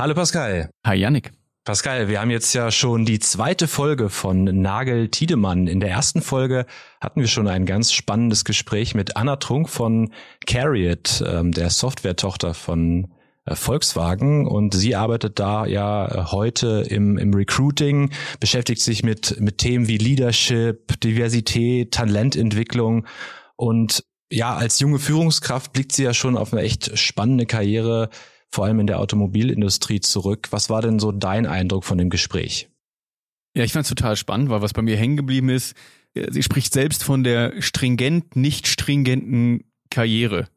Hallo Pascal. Hi Yannick. Pascal, wir haben jetzt ja schon die zweite Folge von Nagel Tiedemann. In der ersten Folge hatten wir schon ein ganz spannendes Gespräch mit Anna Trunk von Carriot, ähm, der Softwaretochter von äh, Volkswagen und sie arbeitet da ja äh, heute im, im Recruiting, beschäftigt sich mit, mit Themen wie Leadership, Diversität, Talententwicklung und ja, als junge Führungskraft blickt sie ja schon auf eine echt spannende Karriere vor allem in der Automobilindustrie zurück. Was war denn so dein Eindruck von dem Gespräch? Ja, ich fand es total spannend, weil was bei mir hängen geblieben ist, äh, sie spricht selbst von der stringent, nicht stringenten Karriere.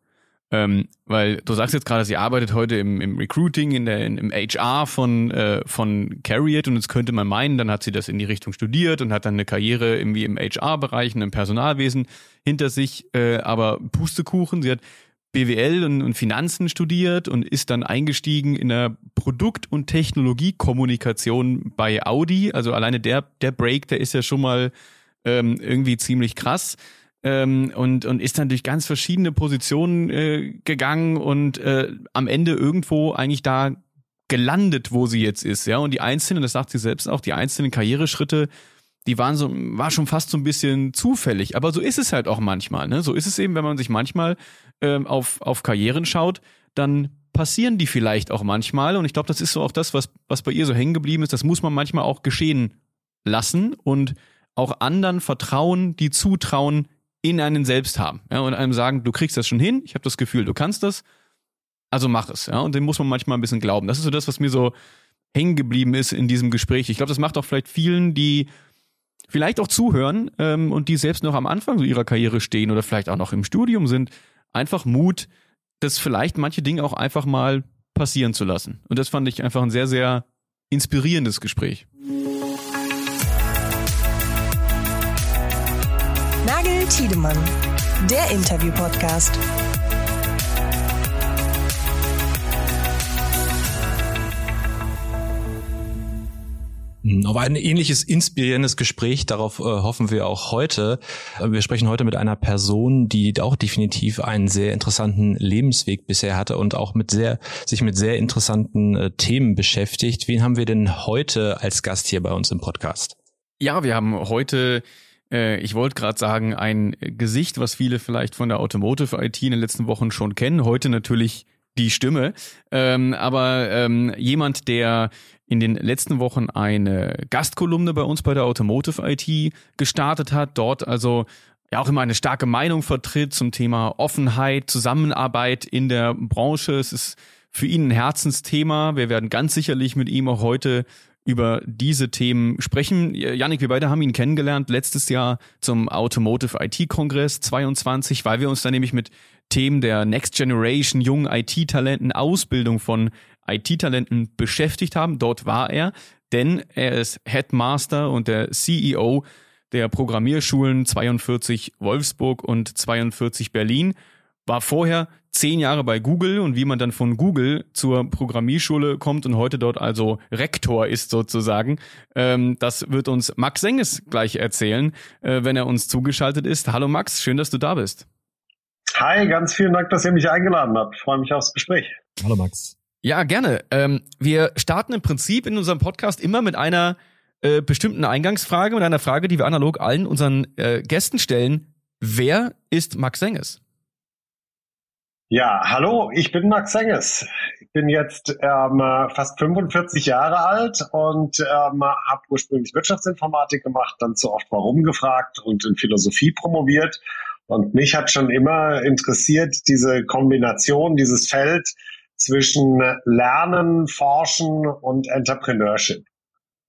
Ähm, weil du sagst jetzt gerade, sie arbeitet heute im, im Recruiting, in der, im HR von, äh, von Carriot und jetzt könnte man meinen, dann hat sie das in die Richtung studiert und hat dann eine Karriere irgendwie im HR-Bereich und im Personalwesen hinter sich, äh, aber Pustekuchen, sie hat BWL und, und Finanzen studiert und ist dann eingestiegen in der Produkt- und Technologiekommunikation bei Audi. Also alleine der, der Break, der ist ja schon mal ähm, irgendwie ziemlich krass. Ähm, und, und ist dann durch ganz verschiedene Positionen äh, gegangen und äh, am Ende irgendwo eigentlich da gelandet, wo sie jetzt ist, ja. Und die einzelnen, das sagt sie selbst auch, die einzelnen Karriereschritte die waren so, war schon fast so ein bisschen zufällig. Aber so ist es halt auch manchmal. Ne? So ist es eben, wenn man sich manchmal ähm, auf, auf Karrieren schaut, dann passieren die vielleicht auch manchmal. Und ich glaube, das ist so auch das, was, was bei ihr so hängen geblieben ist. Das muss man manchmal auch geschehen lassen und auch anderen vertrauen, die Zutrauen in einen selbst haben. Ja, und einem sagen, du kriegst das schon hin, ich habe das Gefühl, du kannst das, also mach es. Ja, und dem muss man manchmal ein bisschen glauben. Das ist so das, was mir so hängen geblieben ist in diesem Gespräch. Ich glaube, das macht auch vielleicht vielen, die vielleicht auch zuhören ähm, und die selbst noch am Anfang so ihrer Karriere stehen oder vielleicht auch noch im Studium sind, einfach Mut, das vielleicht manche Dinge auch einfach mal passieren zu lassen. Und das fand ich einfach ein sehr, sehr inspirierendes Gespräch. Nagel Tiedemann, der Interview-Podcast. Auf ein ähnliches inspirierendes Gespräch, darauf äh, hoffen wir auch heute. Äh, wir sprechen heute mit einer Person, die auch definitiv einen sehr interessanten Lebensweg bisher hatte und auch mit sehr, sich mit sehr interessanten äh, Themen beschäftigt. Wen haben wir denn heute als Gast hier bei uns im Podcast? Ja, wir haben heute äh, ich wollte gerade sagen, ein Gesicht, was viele vielleicht von der Automotive IT in den letzten Wochen schon kennen. Heute natürlich die Stimme. Ähm, aber ähm, jemand, der in den letzten Wochen eine Gastkolumne bei uns bei der Automotive IT gestartet hat, dort also ja auch immer eine starke Meinung vertritt zum Thema Offenheit, Zusammenarbeit in der Branche. Es ist für ihn ein Herzensthema. Wir werden ganz sicherlich mit ihm auch heute über diese Themen sprechen. Janik, wir beide haben ihn kennengelernt letztes Jahr zum Automotive IT Kongress 22, weil wir uns da nämlich mit Themen der Next Generation, jungen IT-Talenten, Ausbildung von IT-Talenten beschäftigt haben. Dort war er, denn er ist Headmaster und der CEO der Programmierschulen 42 Wolfsburg und 42 Berlin, war vorher zehn Jahre bei Google und wie man dann von Google zur Programmierschule kommt und heute dort also Rektor ist sozusagen, ähm, das wird uns Max Senges gleich erzählen, äh, wenn er uns zugeschaltet ist. Hallo Max, schön, dass du da bist. Hi, ganz vielen Dank, dass ihr mich eingeladen habt. Ich freue mich aufs Gespräch. Hallo Max. Ja, gerne. Ähm, wir starten im Prinzip in unserem Podcast immer mit einer äh, bestimmten Eingangsfrage, mit einer Frage, die wir analog allen unseren äh, Gästen stellen. Wer ist Max Senges? Ja, hallo, ich bin Max Senges. Ich bin jetzt ähm, fast 45 Jahre alt und ähm, habe ursprünglich Wirtschaftsinformatik gemacht, dann zu oft Warum gefragt und in Philosophie promoviert. Und mich hat schon immer interessiert diese Kombination, dieses Feld zwischen Lernen, Forschen und Entrepreneurship.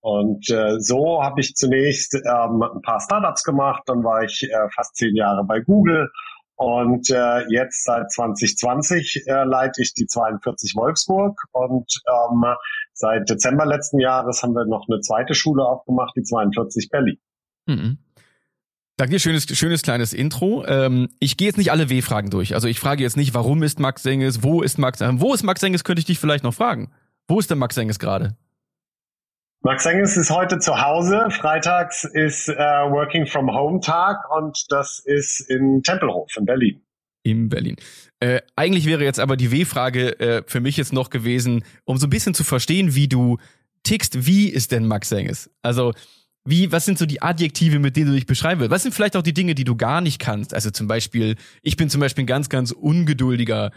Und äh, so habe ich zunächst ähm, ein paar Startups gemacht, dann war ich äh, fast zehn Jahre bei Google und äh, jetzt seit 2020 äh, leite ich die 42 Wolfsburg und ähm, seit Dezember letzten Jahres haben wir noch eine zweite Schule aufgemacht, die 42 Berlin. Mhm. Danke, schönes, schönes kleines Intro. Ähm, ich gehe jetzt nicht alle W-Fragen durch. Also ich frage jetzt nicht, warum ist Max Senges, wo ist Max, äh, wo ist Max Senges, könnte ich dich vielleicht noch fragen. Wo ist denn Max Senges gerade? Max Senges ist heute zu Hause. Freitags ist äh, Working from Home Tag und das ist in Tempelhof in Berlin. in Berlin. Äh, eigentlich wäre jetzt aber die W-Frage äh, für mich jetzt noch gewesen, um so ein bisschen zu verstehen, wie du tickst. Wie ist denn Max Senges? Also wie, was sind so die Adjektive, mit denen du dich beschreiben willst? Was sind vielleicht auch die Dinge, die du gar nicht kannst? Also zum Beispiel, ich bin zum Beispiel ein ganz, ganz ungeduldiger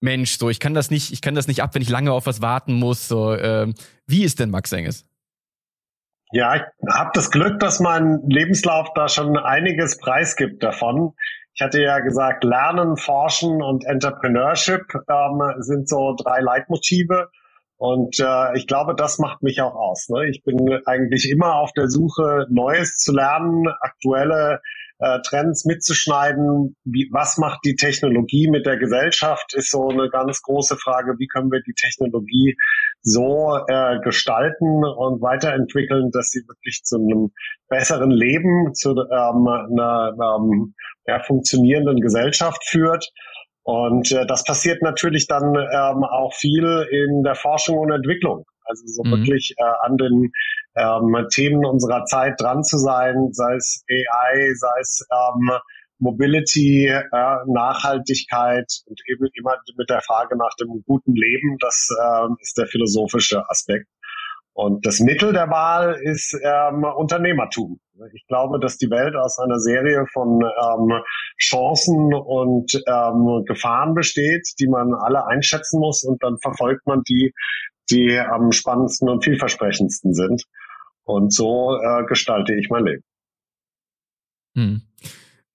Mensch. So, ich kann das nicht, ich kann das nicht ab, wenn ich lange auf was warten muss. So, ähm, wie ist denn Max Enges? Ja, ich habe das Glück, dass mein Lebenslauf da schon einiges preisgibt davon. Ich hatte ja gesagt, Lernen, Forschen und Entrepreneurship ähm, sind so drei Leitmotive. Und äh, ich glaube, das macht mich auch aus. Ne? Ich bin eigentlich immer auf der Suche, Neues zu lernen, aktuelle äh, Trends mitzuschneiden. Wie, was macht die Technologie mit der Gesellschaft, ist so eine ganz große Frage. Wie können wir die Technologie so äh, gestalten und weiterentwickeln, dass sie wirklich zu einem besseren Leben, zu ähm, einer ähm, ja, funktionierenden Gesellschaft führt. Und äh, das passiert natürlich dann ähm, auch viel in der Forschung und Entwicklung. Also so mhm. wirklich äh, an den ähm, Themen unserer Zeit dran zu sein, sei es AI, sei es ähm, Mobility, äh, Nachhaltigkeit und eben immer mit der Frage nach dem guten Leben. Das äh, ist der philosophische Aspekt. Und das Mittel der Wahl ist ähm, Unternehmertum. Ich glaube, dass die Welt aus einer Serie von ähm, Chancen und ähm, Gefahren besteht, die man alle einschätzen muss und dann verfolgt man die, die am spannendsten und vielversprechendsten sind. Und so äh, gestalte ich mein Leben. Hm.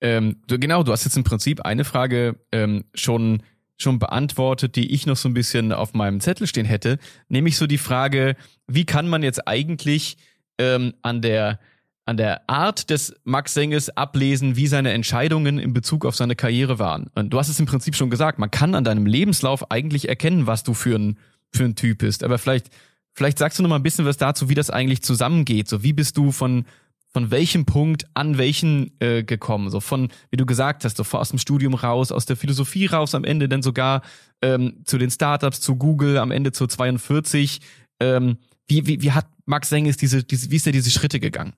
Ähm, du, genau, du hast jetzt im Prinzip eine Frage ähm, schon schon beantwortet, die ich noch so ein bisschen auf meinem Zettel stehen hätte, nämlich so die Frage, wie kann man jetzt eigentlich ähm, an der an der Art des Max Senges ablesen, wie seine Entscheidungen in Bezug auf seine Karriere waren. Und du hast es im Prinzip schon gesagt, man kann an deinem Lebenslauf eigentlich erkennen, was du für ein, für ein Typ bist. Aber vielleicht, vielleicht sagst du noch mal ein bisschen was dazu, wie das eigentlich zusammengeht. So, wie bist du von, von welchem Punkt an welchen äh, gekommen? So von, wie du gesagt hast, so aus dem Studium raus, aus der Philosophie raus, am Ende dann sogar ähm, zu den Startups, zu Google, am Ende zu 42. Ähm, wie, wie, wie hat Max Senges diese, diese, wie ist er diese Schritte gegangen?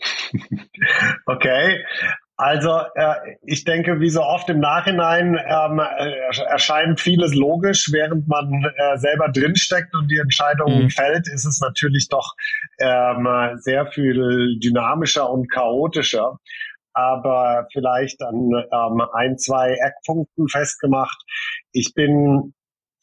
Okay, also äh, ich denke, wie so oft im Nachhinein ähm, äh, erscheint vieles logisch, während man äh, selber drinsteckt und die Entscheidung mhm. fällt, ist es natürlich doch ähm, sehr viel dynamischer und chaotischer. Aber vielleicht an ähm, ein, zwei Eckpunkten festgemacht. Ich bin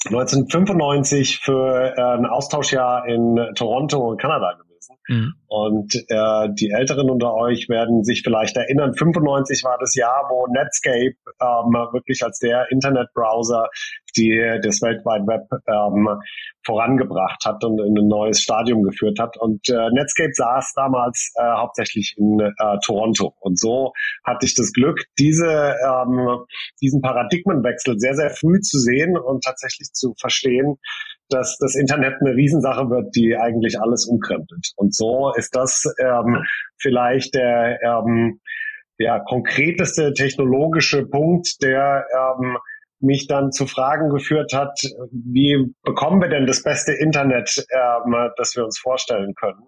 1995 für äh, ein Austauschjahr in Toronto, Kanada gewesen Mhm. Und äh, die Älteren unter euch werden sich vielleicht erinnern, 95 war das Jahr, wo Netscape ähm, wirklich als der Internetbrowser die das Weltwide Web ähm, vorangebracht hat und in ein neues Stadium geführt hat. Und äh, Netscape saß damals äh, hauptsächlich in äh, Toronto. Und so hatte ich das Glück, diese, ähm, diesen Paradigmenwechsel sehr, sehr früh zu sehen und tatsächlich zu verstehen, dass das Internet eine Riesensache wird, die eigentlich alles umkrempelt. Und so ist das ähm, vielleicht der ähm, ja, konkreteste technologische Punkt, der ähm, mich dann zu Fragen geführt hat, wie bekommen wir denn das beste Internet, ähm, das wir uns vorstellen können?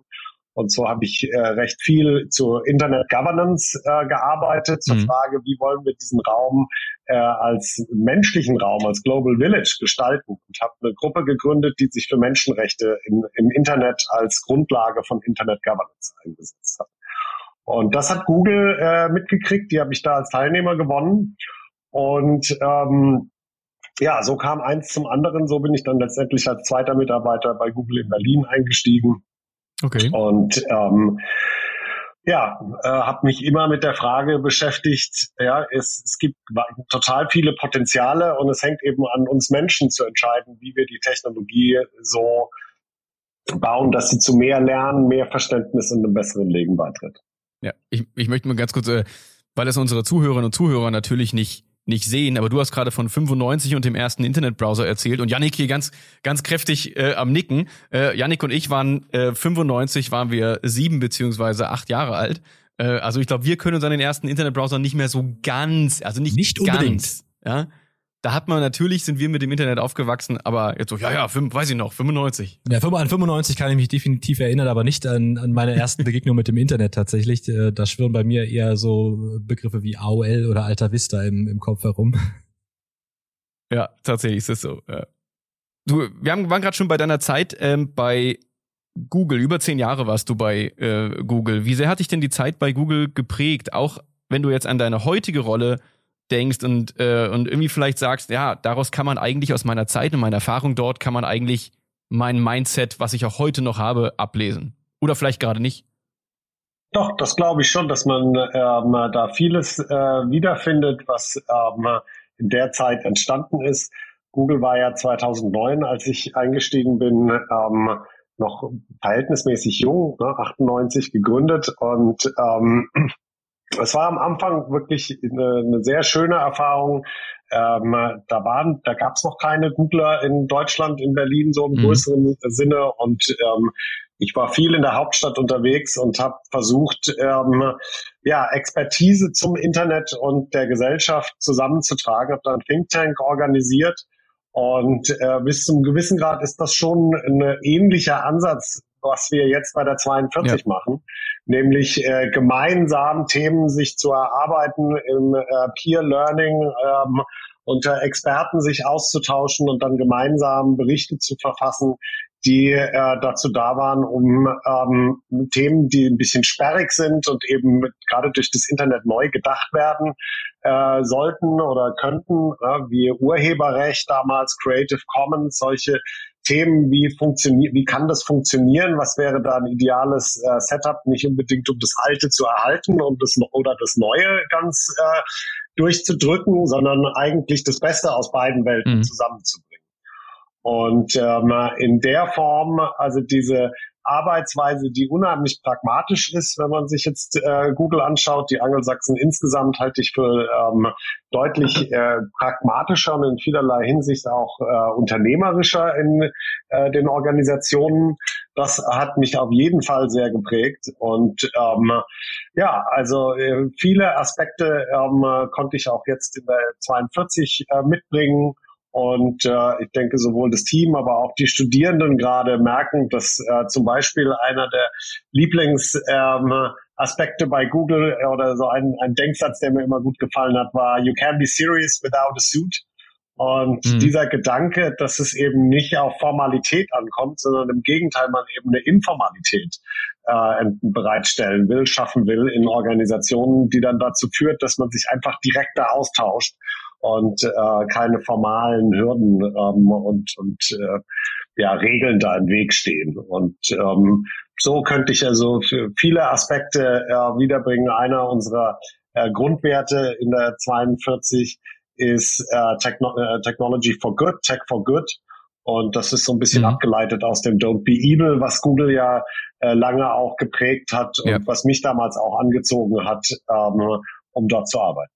Und so habe ich äh, recht viel zu Internet Governance äh, gearbeitet, zur mhm. Frage, wie wollen wir diesen Raum äh, als menschlichen Raum, als Global Village gestalten und habe eine Gruppe gegründet, die sich für Menschenrechte im, im Internet als Grundlage von Internet Governance eingesetzt hat. Und das hat Google äh, mitgekriegt, die habe ich da als Teilnehmer gewonnen. Und ähm, ja, so kam eins zum anderen. So bin ich dann letztendlich als zweiter Mitarbeiter bei Google in Berlin eingestiegen Okay. Und ähm, ja, äh, habe mich immer mit der Frage beschäftigt, ja, es, es gibt total viele Potenziale und es hängt eben an uns Menschen zu entscheiden, wie wir die Technologie so bauen, dass sie zu mehr Lernen, mehr Verständnis und einem besseren Leben beitritt. Ja, ich, ich möchte mal ganz kurz, äh, weil es unsere Zuhörerinnen und Zuhörer natürlich nicht nicht sehen, aber du hast gerade von 95 und dem ersten Internetbrowser erzählt und Yannick hier ganz ganz kräftig äh, am Nicken. Äh, Yannick und ich waren äh, 95 waren wir sieben beziehungsweise acht Jahre alt. Äh, also ich glaube, wir können uns an den ersten Internetbrowser nicht mehr so ganz, also nicht, nicht ganz, unbedingt. ja. Da hat man natürlich, sind wir mit dem Internet aufgewachsen, aber jetzt so, ja, ja, fünf, weiß ich noch, 95. Ja, an 95 kann ich mich definitiv erinnern, aber nicht an, an meine ersten Begegnungen mit dem Internet tatsächlich. Äh, da schwirren bei mir eher so Begriffe wie AOL oder Alta Vista im, im Kopf herum. Ja, tatsächlich ist es so. Ja. Du, wir haben, waren gerade schon bei deiner Zeit ähm, bei Google. Über zehn Jahre warst du bei äh, Google. Wie sehr hat dich denn die Zeit bei Google geprägt? Auch wenn du jetzt an deine heutige Rolle denkst und, äh, und irgendwie vielleicht sagst, ja, daraus kann man eigentlich aus meiner Zeit und meiner Erfahrung dort, kann man eigentlich mein Mindset, was ich auch heute noch habe, ablesen. Oder vielleicht gerade nicht. Doch, das glaube ich schon, dass man ähm, da vieles äh, wiederfindet, was ähm, in der Zeit entstanden ist. Google war ja 2009, als ich eingestiegen bin, ähm, noch verhältnismäßig jung, ne, 98 gegründet und ähm, es war am Anfang wirklich eine, eine sehr schöne Erfahrung. Ähm, da waren, da gab es noch keine Googler in Deutschland, in Berlin so im mhm. größeren Sinne und ähm, ich war viel in der Hauptstadt unterwegs und habe versucht, ähm, ja, Expertise zum Internet und der Gesellschaft zusammenzutragen. Habe dann Think Tank organisiert und äh, bis zum gewissen Grad ist das schon ein ähnlicher Ansatz, was wir jetzt bei der 42 ja. machen, nämlich äh, gemeinsam Themen sich zu erarbeiten im äh, Peer Learning, ähm, unter Experten sich auszutauschen und dann gemeinsam Berichte zu verfassen, die äh, dazu da waren, um ähm, Themen, die ein bisschen sperrig sind und eben gerade durch das Internet neu gedacht werden äh, sollten oder könnten, äh, wie Urheberrecht damals, Creative Commons, solche Themen, wie funktioniert, wie kann das funktionieren? Was wäre da ein ideales äh, Setup? Nicht unbedingt, um das Alte zu erhalten und das oder das Neue ganz äh, durchzudrücken, sondern eigentlich das Beste aus beiden Welten mhm. zusammenzubringen. Und ähm, in der Form, also diese Arbeitsweise, die unheimlich pragmatisch ist, wenn man sich jetzt äh, Google anschaut. Die Angelsachsen insgesamt halte ich für ähm, deutlich äh, pragmatischer und in vielerlei Hinsicht auch äh, unternehmerischer in äh, den Organisationen. Das hat mich auf jeden Fall sehr geprägt. Und ähm, ja, also äh, viele Aspekte ähm, konnte ich auch jetzt in der 42 äh, mitbringen. Und äh, ich denke, sowohl das Team, aber auch die Studierenden gerade merken, dass äh, zum Beispiel einer der Lieblingsaspekte ähm, bei Google oder so ein, ein Denksatz, der mir immer gut gefallen hat, war You can be serious without a suit. Und mhm. dieser Gedanke, dass es eben nicht auf Formalität ankommt, sondern im Gegenteil man eben eine Informalität äh, bereitstellen will, schaffen will in Organisationen, die dann dazu führt, dass man sich einfach direkter austauscht und äh, keine formalen Hürden ähm, und, und äh, ja, Regeln da im Weg stehen. Und ähm, so könnte ich also viele Aspekte äh, wiederbringen. Einer unserer äh, Grundwerte in der 42 ist äh, Techno äh, Technology for Good, Tech for Good. Und das ist so ein bisschen mhm. abgeleitet aus dem Don't Be Evil, was Google ja äh, lange auch geprägt hat ja. und was mich damals auch angezogen hat, ähm, um dort zu arbeiten.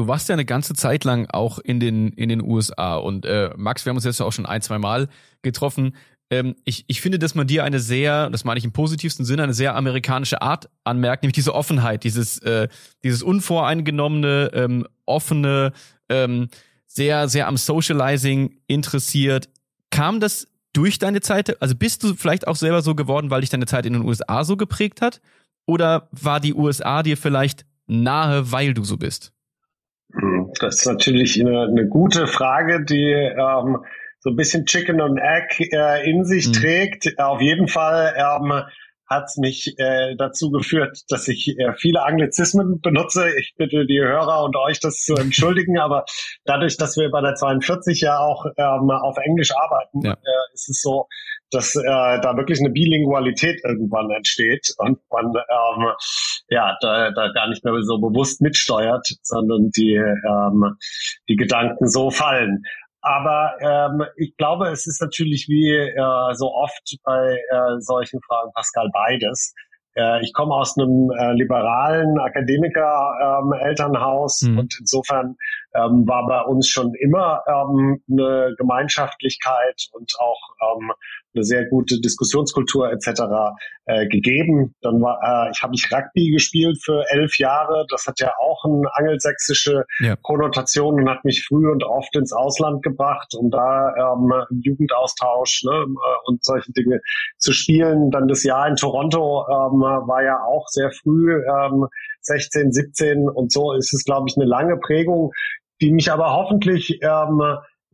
Du warst ja eine ganze Zeit lang auch in den, in den USA und äh, Max, wir haben uns jetzt auch schon ein, zwei Mal getroffen. Ähm, ich, ich finde, dass man dir eine sehr, das meine ich im positivsten Sinne, eine sehr amerikanische Art anmerkt, nämlich diese Offenheit, dieses, äh, dieses unvoreingenommene, ähm, offene, ähm, sehr, sehr am Socializing interessiert. Kam das durch deine Zeit? Also bist du vielleicht auch selber so geworden, weil dich deine Zeit in den USA so geprägt hat? Oder war die USA dir vielleicht nahe, weil du so bist? Das ist natürlich eine, eine gute Frage, die ähm, so ein bisschen Chicken und Egg äh, in sich mhm. trägt. Auf jeden Fall ähm, hat es mich äh, dazu geführt, dass ich äh, viele Anglizismen benutze. Ich bitte die Hörer und euch das zu entschuldigen, aber dadurch, dass wir bei der 42 ja auch ähm, auf Englisch arbeiten, ja. äh, ist es so, dass äh, da wirklich eine Bilingualität irgendwann entsteht und man ähm, ja da, da gar nicht mehr so bewusst mitsteuert, sondern die ähm, die Gedanken so fallen. Aber ähm, ich glaube, es ist natürlich wie äh, so oft bei äh, solchen Fragen, Pascal, beides. äh, ich komme aus einem äh, liberalen Akademiker-Elternhaus ähm, mhm. und insofern ähm, war bei uns schon immer ähm, eine Gemeinschaftlichkeit und auch ähm, eine sehr gute Diskussionskultur etc. Äh, gegeben. Dann war äh, ich habe ich Rugby gespielt für elf Jahre. Das hat ja auch eine angelsächsische ja. Konnotation und hat mich früh und oft ins Ausland gebracht, um da ähm, Jugendaustausch ne, äh, und solche Dinge zu spielen. Dann das Jahr in Toronto ähm, war ja auch sehr früh, ähm, 16, 17 und so ist es, glaube ich, eine lange Prägung, die mich aber hoffentlich ähm,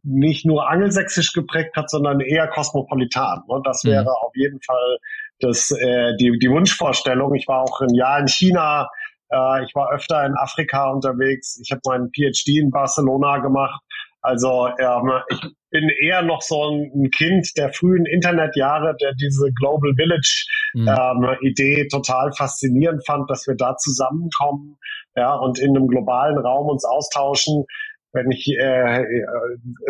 nicht nur angelsächsisch geprägt hat, sondern eher kosmopolitan. Und das mhm. wäre auf jeden Fall das, äh, die, die Wunschvorstellung. Ich war auch ein Jahr in China, äh, ich war öfter in Afrika unterwegs, ich habe meinen PhD in Barcelona gemacht. Also ähm, ich bin eher noch so ein Kind der frühen Internetjahre, der diese Global Village mhm. ähm, Idee total faszinierend fand, dass wir da zusammenkommen ja, und in einem globalen Raum uns austauschen wenn ich äh,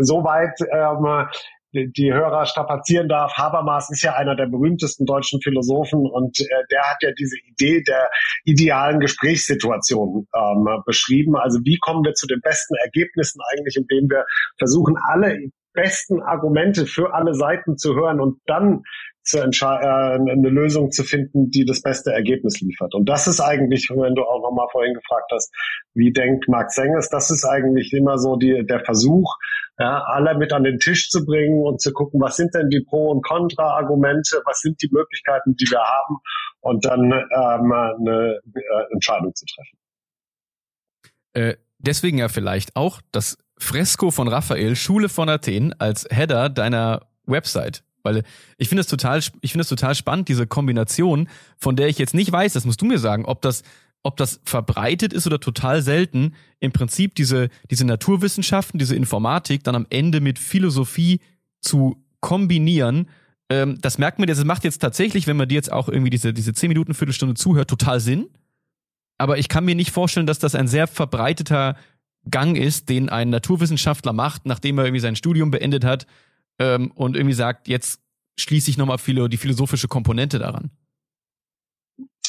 so weit ähm, die Hörer strapazieren darf, Habermas ist ja einer der berühmtesten deutschen Philosophen und äh, der hat ja diese Idee der idealen Gesprächssituation ähm, beschrieben. Also wie kommen wir zu den besten Ergebnissen eigentlich, indem wir versuchen, alle besten Argumente für alle Seiten zu hören und dann zu äh, eine Lösung zu finden, die das beste Ergebnis liefert. Und das ist eigentlich, wenn du auch nochmal vorhin gefragt hast, wie denkt Mark Sengers, das ist eigentlich immer so die, der Versuch, ja, alle mit an den Tisch zu bringen und zu gucken, was sind denn die Pro- und Kontra-Argumente, was sind die Möglichkeiten, die wir haben und dann ähm, eine äh, Entscheidung zu treffen. Äh, deswegen ja vielleicht auch das Fresko von Raphael, Schule von Athen, als Header deiner Website. Weil ich finde es total, ich finde es total spannend, diese Kombination, von der ich jetzt nicht weiß, das musst du mir sagen, ob das, ob das verbreitet ist oder total selten, im Prinzip diese, diese Naturwissenschaften, diese Informatik dann am Ende mit Philosophie zu kombinieren. Ähm, das merkt man, das macht jetzt tatsächlich, wenn man dir jetzt auch irgendwie diese, diese 10 Minuten, Viertelstunde zuhört, total Sinn. Aber ich kann mir nicht vorstellen, dass das ein sehr verbreiteter Gang ist, den ein Naturwissenschaftler macht, nachdem er irgendwie sein Studium beendet hat ähm, und irgendwie sagt, jetzt schließe ich nochmal viele, die philosophische Komponente daran?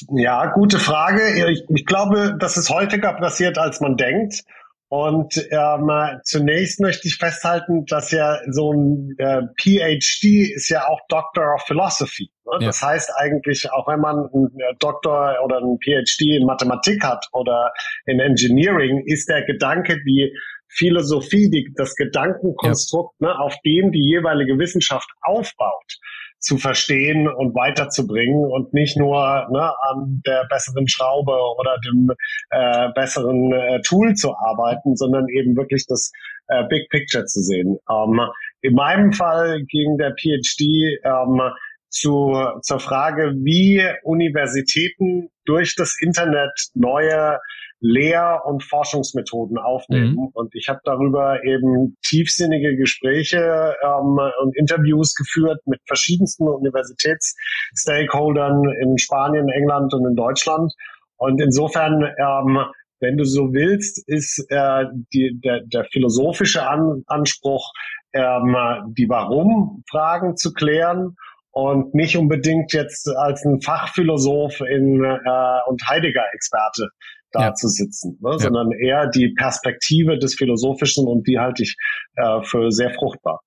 Ja, gute Frage. Ich, ich glaube, dass es häufiger passiert, als man denkt. Und ähm, zunächst möchte ich festhalten, dass ja so ein äh, PhD ist ja auch Doctor of Philosophy. Ne? Ja. Das heißt eigentlich, auch wenn man einen Doktor oder einen PhD in Mathematik hat oder in Engineering, ist der Gedanke, die Philosophie, die, das Gedankenkonstrukt, ja. ne, auf dem die jeweilige Wissenschaft aufbaut, zu verstehen und weiterzubringen und nicht nur ne, an der besseren Schraube oder dem äh, besseren äh, Tool zu arbeiten, sondern eben wirklich das äh, Big Picture zu sehen. Ähm, in meinem Fall ging der PhD ähm, zu, zur Frage, wie Universitäten durch das Internet neue Lehr- und Forschungsmethoden aufnehmen. Mhm. Und ich habe darüber eben tiefsinnige Gespräche ähm, und Interviews geführt mit verschiedensten Universitätsstakeholdern in Spanien, England und in Deutschland. Und insofern, ähm, wenn du so willst, ist äh, die, der, der philosophische An Anspruch, ähm, die Warum-Fragen zu klären und nicht unbedingt jetzt als ein Fachphilosoph in, äh, und Heidegger-Experte da ja. zu sitzen, ne? ja. sondern eher die Perspektive des Philosophischen und die halte ich äh, für sehr fruchtbar.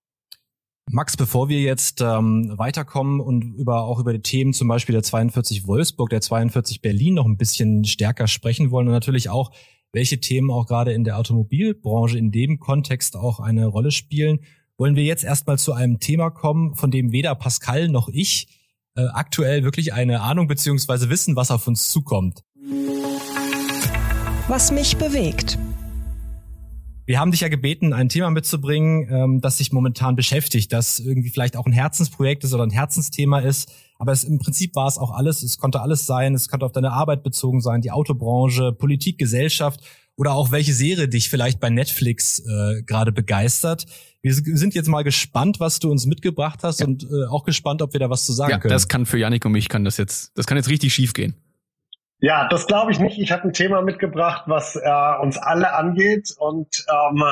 Max, bevor wir jetzt ähm, weiterkommen und über auch über die Themen zum Beispiel der 42 Wolfsburg, der 42 Berlin noch ein bisschen stärker sprechen wollen und natürlich auch, welche Themen auch gerade in der Automobilbranche in dem Kontext auch eine Rolle spielen, wollen wir jetzt erstmal zu einem Thema kommen, von dem weder Pascal noch ich äh, aktuell wirklich eine Ahnung beziehungsweise wissen, was auf uns zukommt was mich bewegt. Wir haben dich ja gebeten, ein Thema mitzubringen, ähm, das sich momentan beschäftigt, das irgendwie vielleicht auch ein Herzensprojekt ist oder ein Herzensthema ist. Aber es, im Prinzip war es auch alles. Es konnte alles sein. Es konnte auf deine Arbeit bezogen sein, die Autobranche, Politik, Gesellschaft oder auch welche Serie dich vielleicht bei Netflix äh, gerade begeistert. Wir sind jetzt mal gespannt, was du uns mitgebracht hast ja. und äh, auch gespannt, ob wir da was zu sagen ja, können. Das kann für Janik und mich kann das jetzt, das kann jetzt richtig schief gehen. Ja, das glaube ich nicht. Ich habe ein Thema mitgebracht, was äh, uns alle angeht und ähm,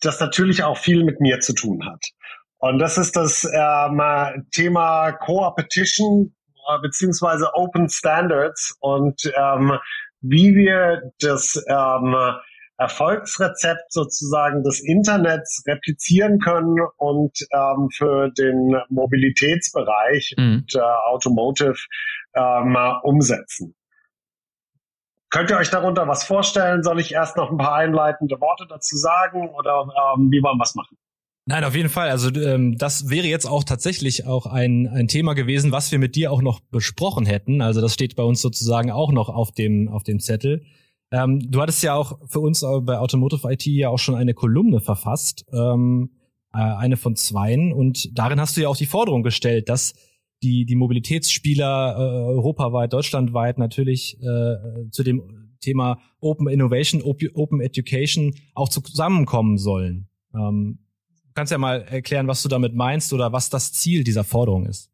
das natürlich auch viel mit mir zu tun hat. Und das ist das ähm, Thema Co-Opetition äh, beziehungsweise Open Standards und ähm, wie wir das ähm, Erfolgsrezept sozusagen des Internets replizieren können und ähm, für den Mobilitätsbereich mhm. und äh, Automotive ähm, umsetzen. Könnt ihr euch darunter was vorstellen? Soll ich erst noch ein paar einleitende Worte dazu sagen oder ähm, wie wollen wir es machen? Nein, auf jeden Fall. Also ähm, das wäre jetzt auch tatsächlich auch ein, ein Thema gewesen, was wir mit dir auch noch besprochen hätten. Also das steht bei uns sozusagen auch noch auf dem, auf dem Zettel. Ähm, du hattest ja auch für uns bei Automotive IT ja auch schon eine Kolumne verfasst, ähm, äh, eine von zweien. Und darin hast du ja auch die Forderung gestellt, dass die, die Mobilitätsspieler äh, europaweit, deutschlandweit natürlich äh, zu dem Thema Open Innovation, Open Education auch zusammenkommen sollen. Ähm, du kannst ja mal erklären, was du damit meinst oder was das Ziel dieser Forderung ist.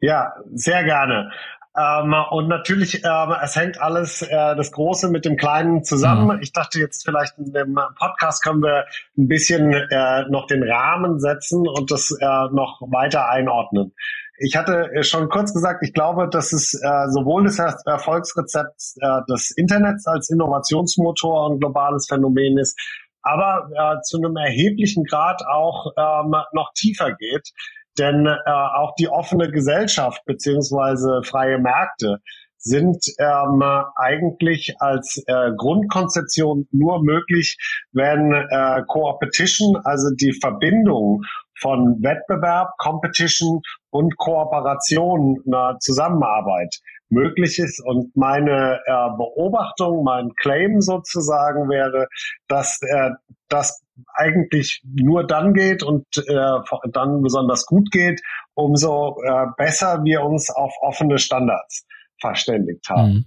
Ja, sehr gerne. Ähm, und natürlich, ähm, es hängt alles äh, das Große mit dem Kleinen zusammen. Mhm. Ich dachte jetzt vielleicht in dem Podcast können wir ein bisschen äh, noch den Rahmen setzen und das äh, noch weiter einordnen. Ich hatte schon kurz gesagt, ich glaube, dass es äh, sowohl das Erfolgsrezept äh, des Internets als Innovationsmotor und globales Phänomen ist, aber äh, zu einem erheblichen Grad auch ähm, noch tiefer geht. Denn äh, auch die offene Gesellschaft beziehungsweise freie Märkte sind ähm, eigentlich als äh, Grundkonzeption nur möglich, wenn äh, Co-Opetition, also die Verbindung von Wettbewerb, Competition und Kooperation, einer Zusammenarbeit möglich ist. Und meine äh, Beobachtung, mein Claim sozusagen wäre, dass äh, das eigentlich nur dann geht und äh, dann besonders gut geht, umso äh, besser wir uns auf offene Standards verständigt haben. Mhm.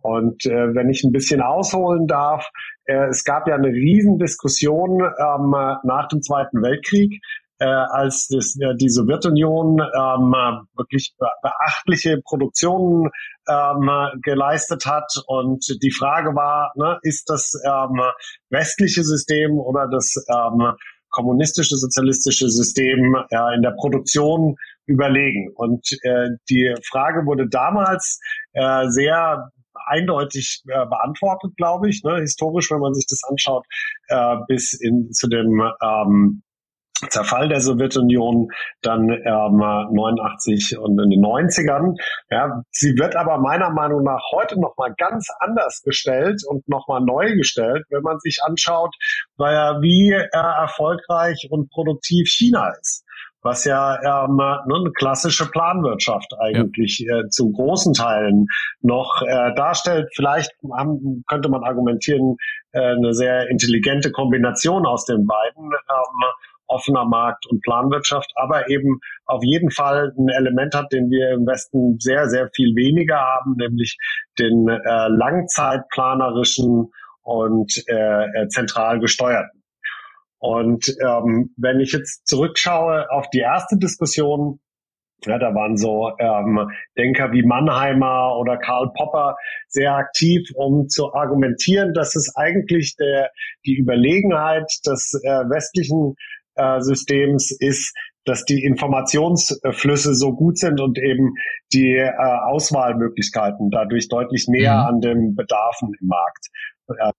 Und äh, wenn ich ein bisschen ausholen darf, äh, es gab ja eine Riesendiskussion ähm, nach dem Zweiten Weltkrieg, äh, als das, äh, die Sowjetunion ähm, wirklich beachtliche Produktionen ähm, geleistet hat. Und die Frage war, ne, ist das ähm, westliche System oder das ähm, kommunistische, sozialistische System äh, in der Produktion überlegen? Und äh, die Frage wurde damals äh, sehr eindeutig äh, beantwortet, glaube ich, ne, historisch, wenn man sich das anschaut, äh, bis in, zu dem ähm, Zerfall der Sowjetunion dann ähm, 89 und in den 90ern. Ja, sie wird aber meiner Meinung nach heute noch mal ganz anders gestellt und noch mal neu gestellt, wenn man sich anschaut, wie äh, erfolgreich und produktiv China ist was ja ähm, ne, eine klassische Planwirtschaft eigentlich ja. äh, zu großen Teilen noch äh, darstellt. Vielleicht haben, könnte man argumentieren, äh, eine sehr intelligente Kombination aus den beiden. Ähm, offener Markt und Planwirtschaft, aber eben auf jeden Fall ein Element hat, den wir im Westen sehr, sehr viel weniger haben, nämlich den äh, langzeitplanerischen und äh, zentral gesteuerten. Und ähm, wenn ich jetzt zurückschaue auf die erste Diskussion, ja, da waren so ähm, Denker wie Mannheimer oder Karl Popper sehr aktiv, um zu argumentieren, dass es eigentlich der, die Überlegenheit des äh, westlichen äh, Systems ist, dass die Informationsflüsse so gut sind und eben die äh, Auswahlmöglichkeiten dadurch deutlich näher mhm. an den Bedarfen im Markt. Äh,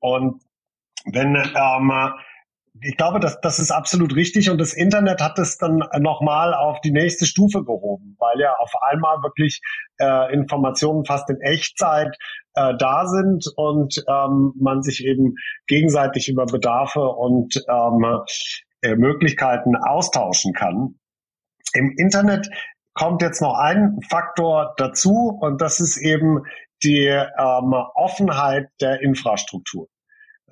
und wenn ähm, ich glaube, das, das ist absolut richtig und das Internet hat es dann nochmal auf die nächste Stufe gehoben, weil ja auf einmal wirklich äh, Informationen fast in Echtzeit äh, da sind und ähm, man sich eben gegenseitig über Bedarfe und ähm, äh, Möglichkeiten austauschen kann. Im Internet kommt jetzt noch ein Faktor dazu und das ist eben die ähm, Offenheit der Infrastruktur.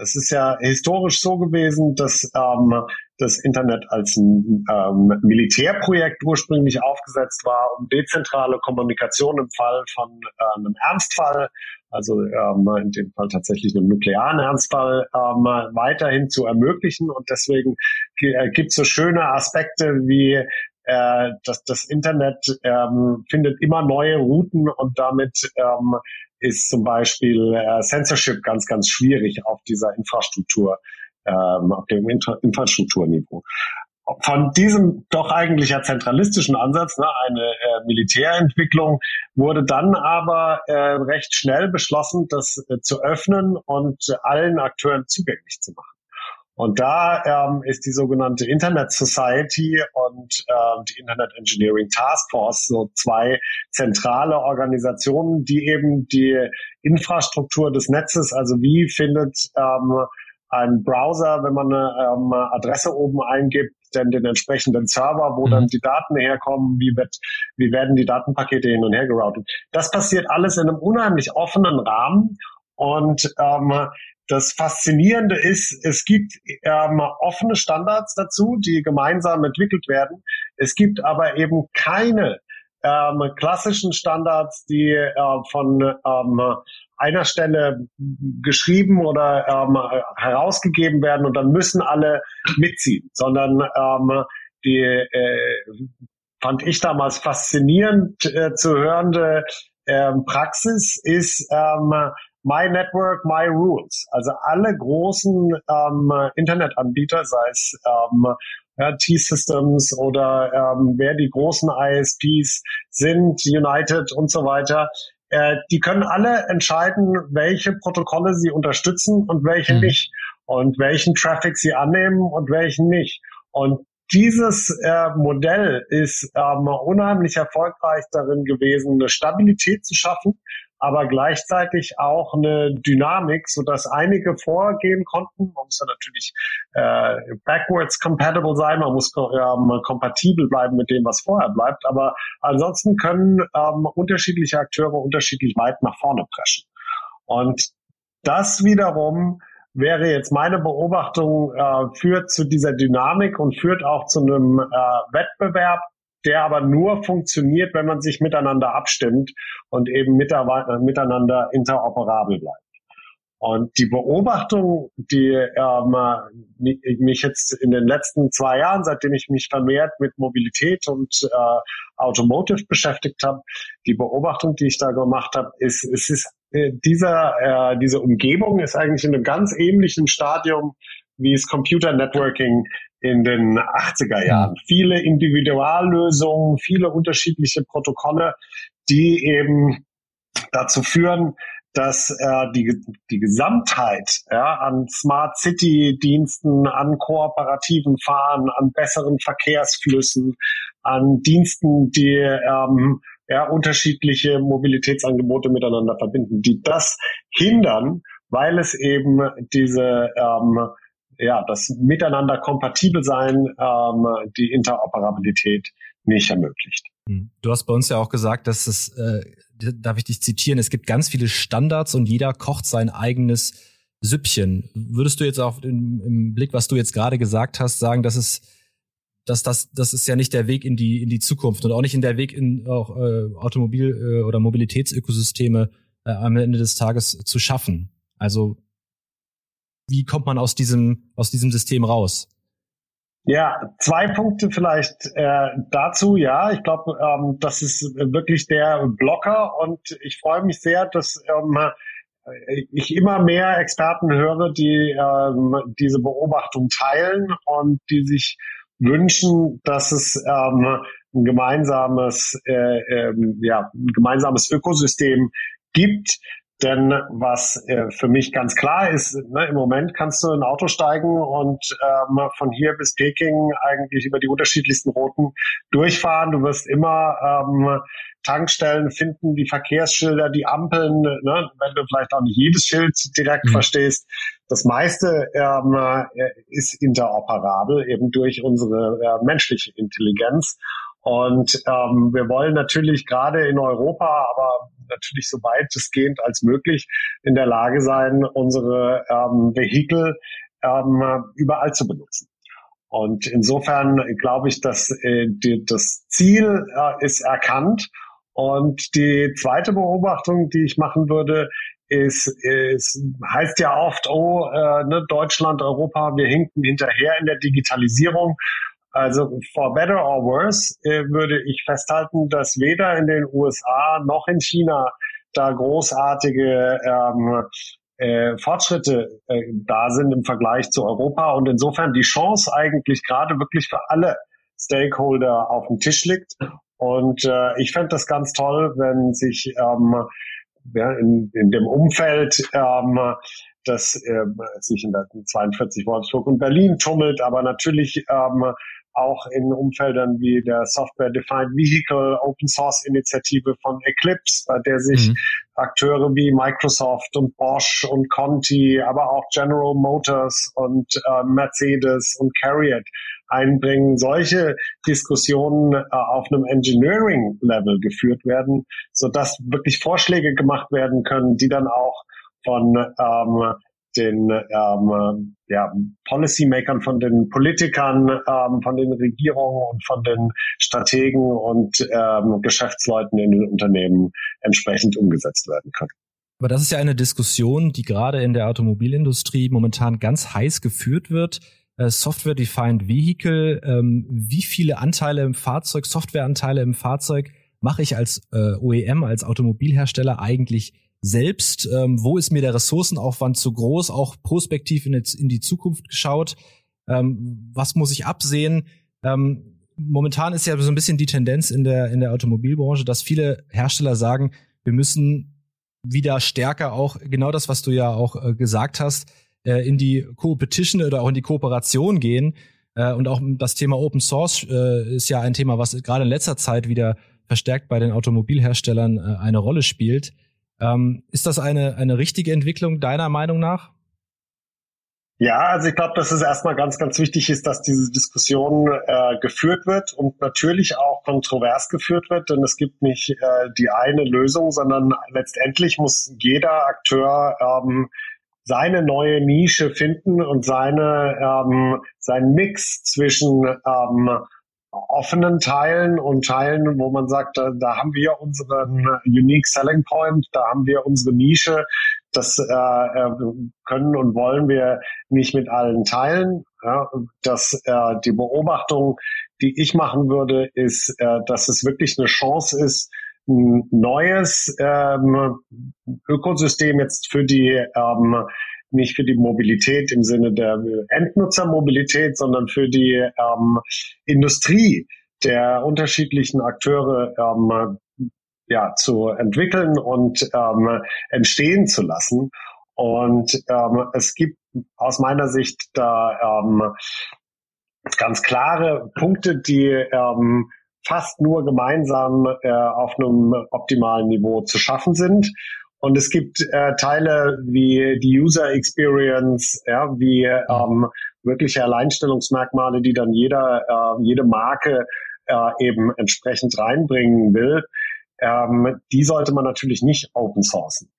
Es ist ja historisch so gewesen, dass ähm, das Internet als ein ähm, Militärprojekt ursprünglich aufgesetzt war, um dezentrale Kommunikation im Fall von äh, einem Ernstfall, also ähm, in dem Fall tatsächlich einem nuklearen Ernstfall, ähm, weiterhin zu ermöglichen. Und deswegen äh, gibt es so schöne Aspekte wie äh, dass das Internet ähm, findet immer neue Routen und damit ähm, ist zum Beispiel äh, Censorship ganz, ganz schwierig auf dieser Infrastruktur, ähm, auf dem Inter Infrastrukturniveau. von diesem doch eigentlich ja zentralistischen Ansatz, ne, eine äh, Militärentwicklung, wurde dann aber äh, recht schnell beschlossen, das äh, zu öffnen und allen Akteuren zugänglich zu machen. Und da ähm, ist die sogenannte Internet Society und äh, die Internet Engineering Task Force so zwei zentrale Organisationen, die eben die Infrastruktur des Netzes, also wie findet ähm, ein Browser, wenn man eine ähm, Adresse oben eingibt, denn den entsprechenden Server, wo mhm. dann die Daten herkommen, wie, wird, wie werden die Datenpakete hin und her geroutet. Das passiert alles in einem unheimlich offenen Rahmen und ähm, das Faszinierende ist, es gibt ähm, offene Standards dazu, die gemeinsam entwickelt werden. Es gibt aber eben keine ähm, klassischen Standards, die äh, von ähm, einer Stelle geschrieben oder ähm, herausgegeben werden und dann müssen alle mitziehen, sondern ähm, die äh, fand ich damals faszinierend äh, zu hörende ähm, Praxis ist ähm, My Network, My Rules. Also alle großen ähm, Internetanbieter, sei es ähm, ja, T-Systems oder ähm, wer die großen ISPs sind, United und so weiter, äh, die können alle entscheiden, welche Protokolle sie unterstützen und welche mhm. nicht und welchen Traffic sie annehmen und welchen nicht. Und dieses äh, Modell ist ähm, unheimlich erfolgreich darin gewesen, eine Stabilität zu schaffen, aber gleichzeitig auch eine Dynamik, so dass einige vorgehen konnten. Man muss ja natürlich äh, backwards compatible sein, man muss ähm, kompatibel bleiben mit dem, was vorher bleibt. Aber ansonsten können ähm, unterschiedliche Akteure unterschiedlich weit nach vorne preschen. Und das wiederum wäre jetzt meine Beobachtung, äh, führt zu dieser Dynamik und führt auch zu einem äh, Wettbewerb, der aber nur funktioniert, wenn man sich miteinander abstimmt und eben miteinander interoperabel bleibt. Und die Beobachtung, die ähm, mich jetzt in den letzten zwei Jahren, seitdem ich mich vermehrt mit Mobilität und äh, Automotive beschäftigt habe, die Beobachtung, die ich da gemacht habe, ist, es ist äh, dieser, äh, diese Umgebung ist eigentlich in einem ganz ähnlichen Stadium wie es Computer Networking in den 80er Jahren. Viele Individuallösungen, viele unterschiedliche Protokolle, die eben dazu führen, dass äh, die, die Gesamtheit ja, an Smart City Diensten, an kooperativen Fahren, an besseren Verkehrsflüssen, an Diensten, die ähm, ja, unterschiedliche Mobilitätsangebote miteinander verbinden, die das hindern, weil es eben diese ähm, ja, das Miteinander kompatibel sein, ähm, die Interoperabilität nicht ermöglicht. Hm. Du hast bei uns ja auch gesagt, dass es, äh, darf ich dich zitieren, es gibt ganz viele Standards und jeder kocht sein eigenes Süppchen. Würdest du jetzt auch im, im Blick, was du jetzt gerade gesagt hast, sagen, dass es dass das, das ist ja nicht der Weg in die, in die Zukunft und auch nicht in der Weg in auch äh, Automobil- äh, oder Mobilitätsökosysteme äh, am Ende des Tages zu schaffen. Also wie kommt man aus diesem, aus diesem System raus? Ja, zwei Punkte vielleicht äh, dazu. Ja, ich glaube, ähm, das ist wirklich der Blocker und ich freue mich sehr, dass ähm, ich immer mehr Experten höre, die ähm, diese Beobachtung teilen und die sich wünschen, dass es ähm, ein gemeinsames, äh, ähm, ja, ein gemeinsames Ökosystem gibt, denn was äh, für mich ganz klar ist, ne, im Moment kannst du in ein Auto steigen und ähm, von hier bis Peking eigentlich über die unterschiedlichsten Routen durchfahren. Du wirst immer ähm, Tankstellen finden, die Verkehrsschilder, die Ampeln, ne, wenn du vielleicht auch nicht jedes Schild direkt mhm. verstehst. Das meiste ähm, äh, ist interoperabel, eben durch unsere äh, menschliche Intelligenz. Und ähm, wir wollen natürlich gerade in Europa, aber natürlich so weitestgehend als möglich in der Lage sein, unsere ähm, Vehikel ähm, überall zu benutzen. Und insofern glaube ich, dass äh, die, das Ziel äh, ist erkannt. Und die zweite Beobachtung, die ich machen würde, ist, ist heißt ja oft, oh, äh, ne, Deutschland, Europa, wir hinken hinterher in der Digitalisierung. Also for better or worse äh, würde ich festhalten, dass weder in den USA noch in China da großartige ähm, äh, Fortschritte äh, da sind im Vergleich zu Europa und insofern die Chance eigentlich gerade wirklich für alle Stakeholder auf dem Tisch liegt. Und äh, ich fände das ganz toll, wenn sich ähm, ja, in, in dem Umfeld ähm, das äh, sich in der 42 Wolfsburg und Berlin tummelt, aber natürlich ähm, auch in Umfeldern wie der Software Defined Vehicle Open Source Initiative von Eclipse, bei der sich mhm. Akteure wie Microsoft und Bosch und Conti, aber auch General Motors und äh, Mercedes und Carriot einbringen, solche Diskussionen äh, auf einem Engineering-Level geführt werden, so dass wirklich Vorschläge gemacht werden können, die dann auch von ähm, den ähm, ja, Policymakern, von den Politikern, ähm, von den Regierungen und von den Strategen und ähm, Geschäftsleuten in den Unternehmen entsprechend umgesetzt werden können. Aber das ist ja eine Diskussion, die gerade in der Automobilindustrie momentan ganz heiß geführt wird. Äh, Software-Defined Vehicle, ähm, wie viele Anteile im Fahrzeug, Softwareanteile im Fahrzeug mache ich als äh, OEM, als Automobilhersteller eigentlich selbst? Ähm, wo ist mir der Ressourcenaufwand zu groß? Auch prospektiv in, in die Zukunft geschaut. Ähm, was muss ich absehen? Ähm, momentan ist ja so ein bisschen die Tendenz in der, in der Automobilbranche, dass viele Hersteller sagen, wir müssen wieder stärker auch genau das, was du ja auch äh, gesagt hast, äh, in die Competition oder auch in die Kooperation gehen. Äh, und auch das Thema Open Source äh, ist ja ein Thema, was gerade in letzter Zeit wieder verstärkt bei den Automobilherstellern äh, eine Rolle spielt. Ähm, ist das eine, eine richtige Entwicklung deiner Meinung nach? Ja, also ich glaube, dass es erstmal ganz, ganz wichtig ist, dass diese Diskussion äh, geführt wird und natürlich auch kontrovers geführt wird, denn es gibt nicht äh, die eine Lösung, sondern letztendlich muss jeder Akteur ähm, seine neue Nische finden und seine ähm, seinen Mix zwischen ähm, offenen Teilen und Teilen, wo man sagt, da, da haben wir unseren Unique Selling Point, da haben wir unsere Nische, das äh, äh, können und wollen wir nicht mit allen teilen. Ja, dass äh, die Beobachtung, die ich machen würde, ist, äh, dass es wirklich eine Chance ist, ein neues ähm, Ökosystem jetzt für die ähm, nicht für die Mobilität im Sinne der Endnutzermobilität, sondern für die ähm, Industrie der unterschiedlichen Akteure ähm, ja, zu entwickeln und ähm, entstehen zu lassen. Und ähm, es gibt aus meiner Sicht da ähm, ganz klare Punkte, die ähm, fast nur gemeinsam äh, auf einem optimalen Niveau zu schaffen sind. Und es gibt äh, Teile wie die User Experience, ja, wie ähm, wirkliche Alleinstellungsmerkmale, die dann jeder, äh, jede Marke äh, eben entsprechend reinbringen will. Ähm, die sollte man natürlich nicht open sourcen.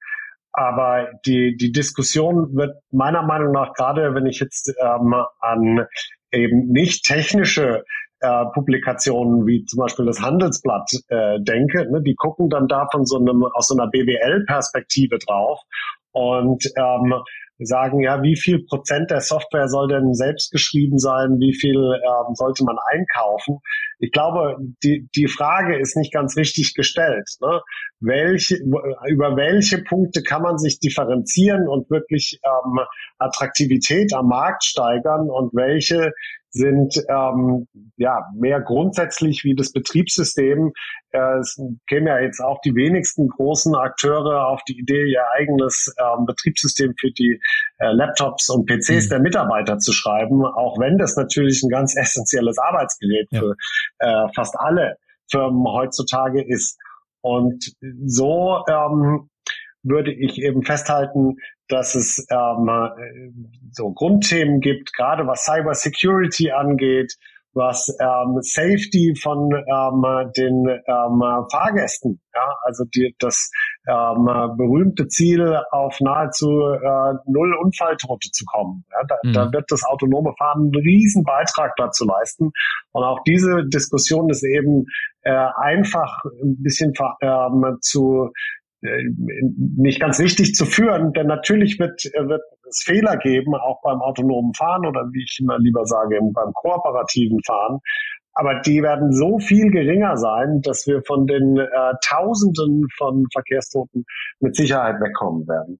Aber die, die Diskussion wird meiner Meinung nach, gerade wenn ich jetzt ähm, an eben nicht technische äh, Publikationen wie zum Beispiel das Handelsblatt äh, denke, ne, die gucken dann da von so einem aus so einer BWL-Perspektive drauf. Und ähm, sagen, ja, wie viel Prozent der Software soll denn selbst geschrieben sein, wie viel ähm, sollte man einkaufen? Ich glaube, die, die Frage ist nicht ganz richtig gestellt. Ne? Welche, über welche Punkte kann man sich differenzieren und wirklich ähm, Attraktivität am Markt steigern und welche sind ähm, ja mehr grundsätzlich wie das Betriebssystem. Äh, es kämen ja jetzt auch die wenigsten großen Akteure auf die Idee, ihr eigenes ähm, Betriebssystem für die äh, Laptops und PCs mhm. der Mitarbeiter zu schreiben, auch wenn das natürlich ein ganz essentielles Arbeitsgerät ja. für äh, fast alle Firmen heutzutage ist. Und so ähm, würde ich eben festhalten, dass es ähm, so Grundthemen gibt, gerade was Cyber Security angeht, was ähm, Safety von ähm, den ähm, Fahrgästen, ja, also die, das ähm, berühmte Ziel, auf nahezu äh, null Unfalltote zu kommen. Ja, da, mhm. da wird das autonome Fahren einen riesen Beitrag dazu leisten. Und auch diese Diskussion ist eben äh, einfach ein bisschen ähm, zu nicht ganz richtig zu führen, denn natürlich wird, äh, wird es Fehler geben, auch beim autonomen Fahren oder wie ich immer lieber sage, beim kooperativen Fahren. Aber die werden so viel geringer sein, dass wir von den äh, Tausenden von Verkehrstoten mit Sicherheit wegkommen werden.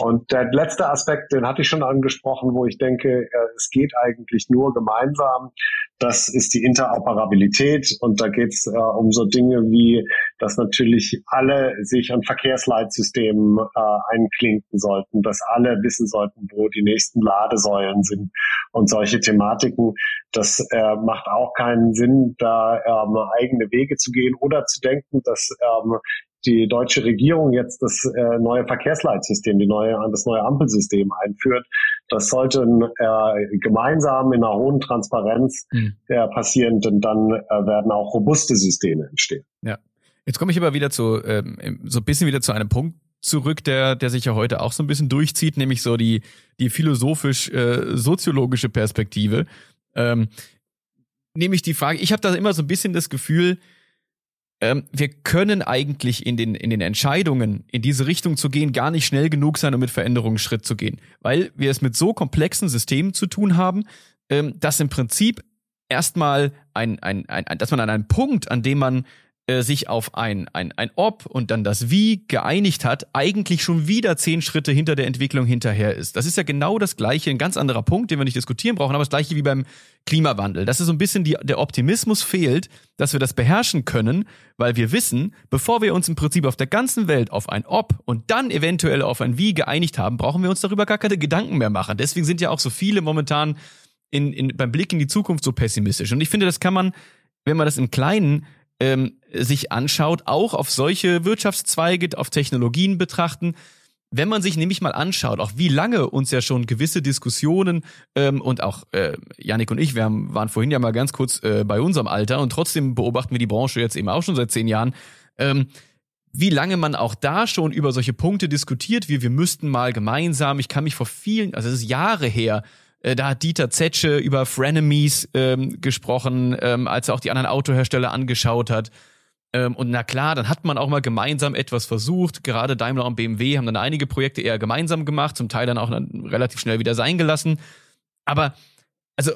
Und der letzte Aspekt, den hatte ich schon angesprochen, wo ich denke, es geht eigentlich nur gemeinsam. Das ist die Interoperabilität. Und da geht es äh, um so Dinge wie, dass natürlich alle sich an Verkehrsleitsystemen äh, einklinken sollten, dass alle wissen sollten, wo die nächsten Ladesäulen sind und solche Thematiken. Das äh, macht auch keinen Sinn, da ähm, eigene Wege zu gehen oder zu denken, dass ähm, die deutsche Regierung jetzt das äh, neue Verkehrsleitsystem, die neue, das neue Ampelsystem einführt. Das sollte äh, gemeinsam in einer hohen Transparenz mhm. äh, passieren, denn dann äh, werden auch robuste Systeme entstehen. Ja. Jetzt komme ich aber wieder zu, ähm, so ein bisschen wieder zu einem Punkt zurück, der, der sich ja heute auch so ein bisschen durchzieht, nämlich so die, die philosophisch-soziologische äh, Perspektive. Ähm, nämlich die Frage, ich habe da immer so ein bisschen das Gefühl, ähm, wir können eigentlich in den, in den Entscheidungen in diese Richtung zu gehen gar nicht schnell genug sein, um mit Veränderungen Schritt zu gehen. Weil wir es mit so komplexen Systemen zu tun haben, ähm, dass im Prinzip erstmal ein, ein, ein, dass man an einem Punkt, an dem man äh, sich auf ein, ein, ein Ob und dann das Wie geeinigt hat, eigentlich schon wieder zehn Schritte hinter der Entwicklung hinterher ist. Das ist ja genau das gleiche, ein ganz anderer Punkt, den wir nicht diskutieren brauchen, aber das gleiche wie beim Klimawandel. Das ist so ein bisschen die, der Optimismus fehlt, dass wir das beherrschen können, weil wir wissen, bevor wir uns im Prinzip auf der ganzen Welt auf ein Ob und dann eventuell auf ein Wie geeinigt haben, brauchen wir uns darüber gar keine Gedanken mehr machen. Deswegen sind ja auch so viele momentan in, in, beim Blick in die Zukunft so pessimistisch. Und ich finde, das kann man, wenn man das im Kleinen ähm, sich anschaut, auch auf solche Wirtschaftszweige, auf Technologien betrachten. Wenn man sich nämlich mal anschaut, auch wie lange uns ja schon gewisse Diskussionen ähm, und auch äh, Janik und ich, wir haben, waren vorhin ja mal ganz kurz äh, bei unserem Alter und trotzdem beobachten wir die Branche jetzt eben auch schon seit zehn Jahren. Ähm, wie lange man auch da schon über solche Punkte diskutiert, wie wir müssten mal gemeinsam, ich kann mich vor vielen, also es ist Jahre her, äh, da hat Dieter Zetsche über Frenemies ähm, gesprochen, ähm, als er auch die anderen Autohersteller angeschaut hat. Ähm, und na klar, dann hat man auch mal gemeinsam etwas versucht. Gerade Daimler und BMW haben dann einige Projekte eher gemeinsam gemacht, zum Teil dann auch dann relativ schnell wieder sein gelassen. Aber also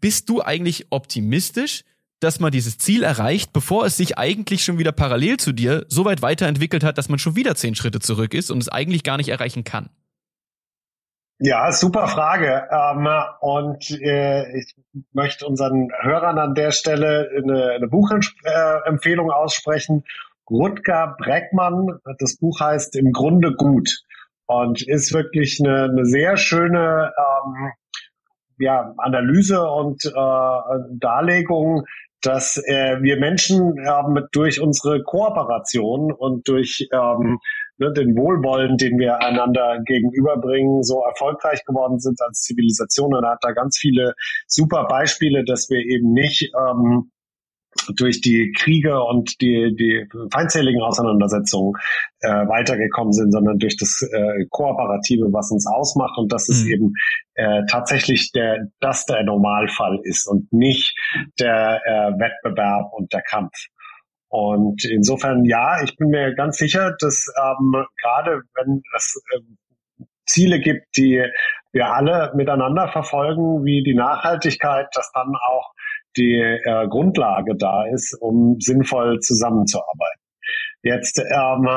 bist du eigentlich optimistisch, dass man dieses Ziel erreicht, bevor es sich eigentlich schon wieder parallel zu dir so weit weiterentwickelt hat, dass man schon wieder zehn Schritte zurück ist und es eigentlich gar nicht erreichen kann? Ja, super Frage. Ähm, und äh, ich möchte unseren Hörern an der Stelle eine, eine Buchempfehlung aussprechen. Rutger Breckmann, das Buch heißt Im Grunde gut und ist wirklich eine, eine sehr schöne ähm, ja, Analyse und äh, Darlegung, dass äh, wir Menschen äh, durch unsere Kooperation und durch ähm, ne, den Wohlwollen, den wir einander gegenüberbringen, so erfolgreich geworden sind als Zivilisation. Und er hat da ganz viele super Beispiele, dass wir eben nicht ähm, durch die Kriege und die, die feindseligen Auseinandersetzungen äh, weitergekommen sind, sondern durch das äh, Kooperative, was uns ausmacht und das ist mhm. eben äh, tatsächlich der, das der Normalfall ist und nicht der äh, Wettbewerb und der Kampf. Und insofern, ja, ich bin mir ganz sicher, dass ähm, gerade wenn es ähm, Ziele gibt, die wir alle miteinander verfolgen, wie die Nachhaltigkeit, dass dann auch die äh, Grundlage da ist, um sinnvoll zusammenzuarbeiten. Jetzt ähm,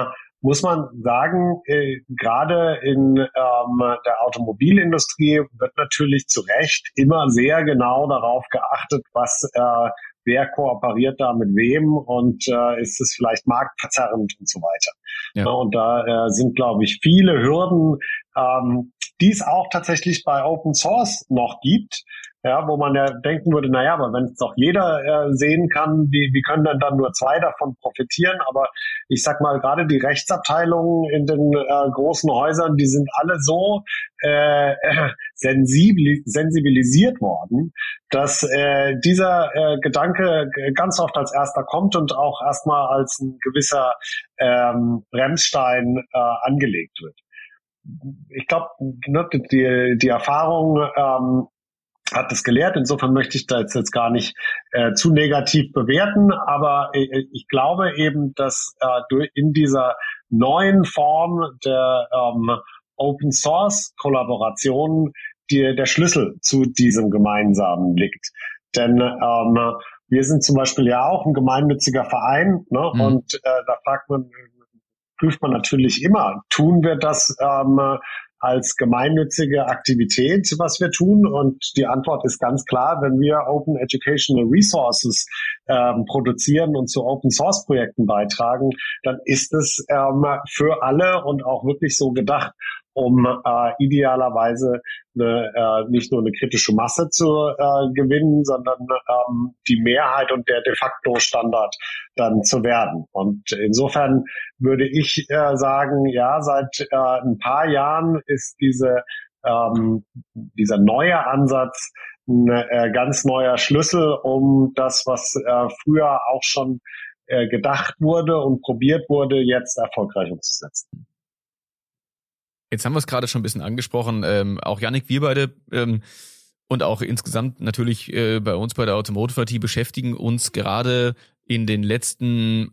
muss man sagen, äh, gerade in ähm, der Automobilindustrie wird natürlich zu Recht immer sehr genau darauf geachtet, was äh, wer kooperiert da mit wem und äh, ist es vielleicht marktverzerrend und so weiter. Ja. Und da äh, sind, glaube ich, viele Hürden, ähm, die es auch tatsächlich bei Open Source noch gibt, ja, wo man ja denken würde, naja, aber wenn es doch jeder äh, sehen kann, wie, wie können denn dann nur zwei davon profitieren? Aber ich sag mal, gerade die Rechtsabteilungen in den äh, großen Häusern, die sind alle so äh, sensibili sensibilisiert worden, dass äh, dieser äh, Gedanke ganz oft als erster kommt und auch erstmal als ein gewisser ähm, Bremsstein äh, angelegt wird ich glaube, ne, die, die Erfahrung ähm, hat das gelehrt. Insofern möchte ich da jetzt, gar nicht äh, zu negativ bewerten, aber äh, ich glaube eben, dass äh, in dieser neuen Form der ähm, Open Source Kollaboration die, der Schlüssel zu diesem Gemeinsamen liegt. Denn ähm, wir sind zum Beispiel ja auch ein gemeinnütziger Verein ne? Mhm. und äh, da fragt man, prüft man natürlich immer. Tun wir das ähm, als gemeinnützige Aktivität, was wir tun? Und die Antwort ist ganz klar, wenn wir Open Educational Resources ähm, produzieren und zu Open Source Projekten beitragen, dann ist es ähm, für alle und auch wirklich so gedacht um äh, idealerweise eine, äh, nicht nur eine kritische Masse zu äh, gewinnen, sondern ähm, die Mehrheit und der de facto Standard dann zu werden. Und insofern würde ich äh, sagen, ja, seit äh, ein paar Jahren ist diese ähm, dieser neue Ansatz ein äh, ganz neuer Schlüssel, um das, was äh, früher auch schon äh, gedacht wurde und probiert wurde, jetzt erfolgreich umzusetzen. Jetzt haben wir es gerade schon ein bisschen angesprochen. Ähm, auch Yannick, wir beide ähm, und auch insgesamt natürlich äh, bei uns bei der Automotive IT beschäftigen uns gerade in den letzten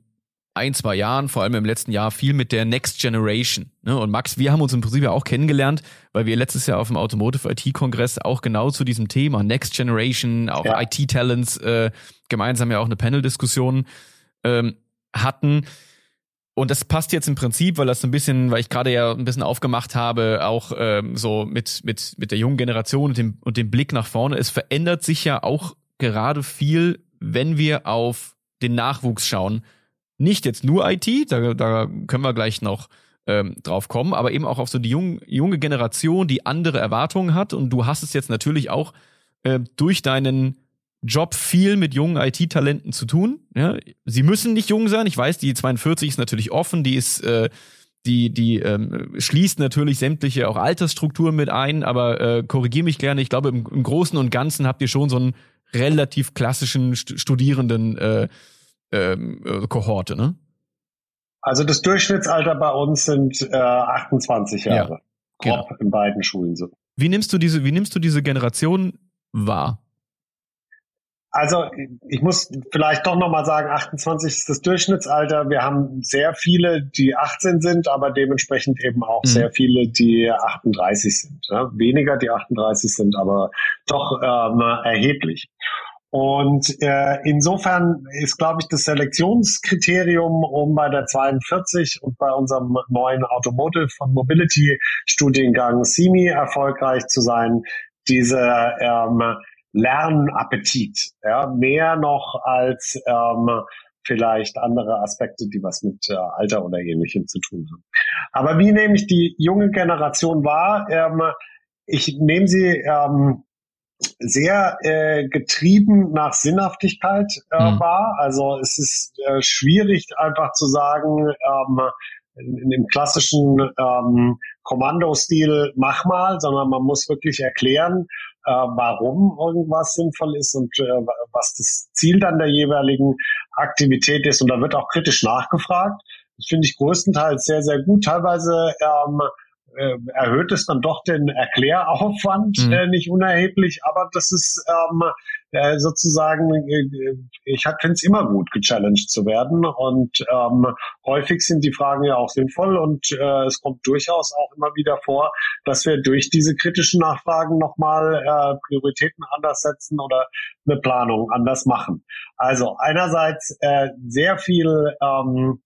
ein, zwei Jahren, vor allem im letzten Jahr, viel mit der Next Generation. Ne? Und Max, wir haben uns im Prinzip ja auch kennengelernt, weil wir letztes Jahr auf dem Automotive IT-Kongress auch genau zu diesem Thema Next Generation, auch ja. IT-Talents, äh, gemeinsam ja auch eine Panel-Diskussion ähm, hatten. Und das passt jetzt im Prinzip, weil das ein bisschen, weil ich gerade ja ein bisschen aufgemacht habe, auch ähm, so mit, mit, mit der jungen Generation und dem, und dem Blick nach vorne. Es verändert sich ja auch gerade viel, wenn wir auf den Nachwuchs schauen. Nicht jetzt nur IT, da, da können wir gleich noch ähm, drauf kommen, aber eben auch auf so die junge, junge Generation, die andere Erwartungen hat. Und du hast es jetzt natürlich auch äh, durch deinen Job viel mit jungen IT-Talenten zu tun. Ja, sie müssen nicht jung sein. Ich weiß, die 42 ist natürlich offen, die ist, äh, die, die ähm, schließt natürlich sämtliche auch Altersstrukturen mit ein, aber äh, korrigiere mich gerne. Ich glaube, im, im Großen und Ganzen habt ihr schon so einen relativ klassischen St Studierenden äh, ähm, äh, Kohorte, ne? Also das Durchschnittsalter bei uns sind äh, 28 Jahre. Ja, genau. in beiden Schulen so. Wie nimmst du diese, wie nimmst du diese Generation wahr? Also ich muss vielleicht doch nochmal sagen, 28 ist das Durchschnittsalter. Wir haben sehr viele, die 18 sind, aber dementsprechend eben auch mhm. sehr viele, die 38 sind. Ja? Weniger, die 38 sind, aber doch ähm, erheblich. Und äh, insofern ist, glaube ich, das Selektionskriterium, um bei der 42 und bei unserem neuen Automotive und Mobility Studiengang SIMI erfolgreich zu sein, diese ähm, Lernappetit, ja, mehr noch als ähm, vielleicht andere Aspekte, die was mit äh, Alter oder ähnlichem zu tun haben. Aber wie nehme ich die junge Generation wahr? Ähm, ich nehme sie ähm, sehr äh, getrieben nach Sinnhaftigkeit äh, mhm. wahr. Also es ist äh, schwierig einfach zu sagen, ähm, in, in dem klassischen ähm, Kommandostil mach mal, sondern man muss wirklich erklären, äh, warum irgendwas sinnvoll ist und äh, was das Ziel dann der jeweiligen Aktivität ist. Und da wird auch kritisch nachgefragt. Das finde ich größtenteils sehr, sehr gut. Teilweise ähm, äh, erhöht es dann doch den Erkläraufwand mhm. äh, nicht unerheblich, aber das ist ähm, äh, sozusagen, äh, ich finde es immer gut, gechallenged zu werden und ähm, häufig sind die Fragen ja auch sinnvoll und äh, es kommt durchaus auch immer wieder vor, dass wir durch diese kritischen Nachfragen nochmal äh, Prioritäten anders setzen oder eine Planung anders machen. Also einerseits äh, sehr viel ähm,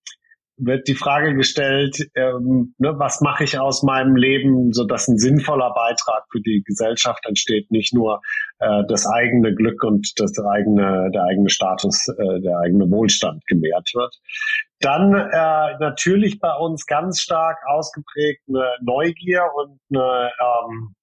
wird die Frage gestellt, ähm, ne, was mache ich aus meinem Leben, so dass ein sinnvoller Beitrag für die Gesellschaft entsteht, nicht nur äh, das eigene Glück und das eigene, der eigene Status, äh, der eigene Wohlstand gemehrt wird. Dann äh, natürlich bei uns ganz stark ausgeprägt eine Neugier und eine ähm,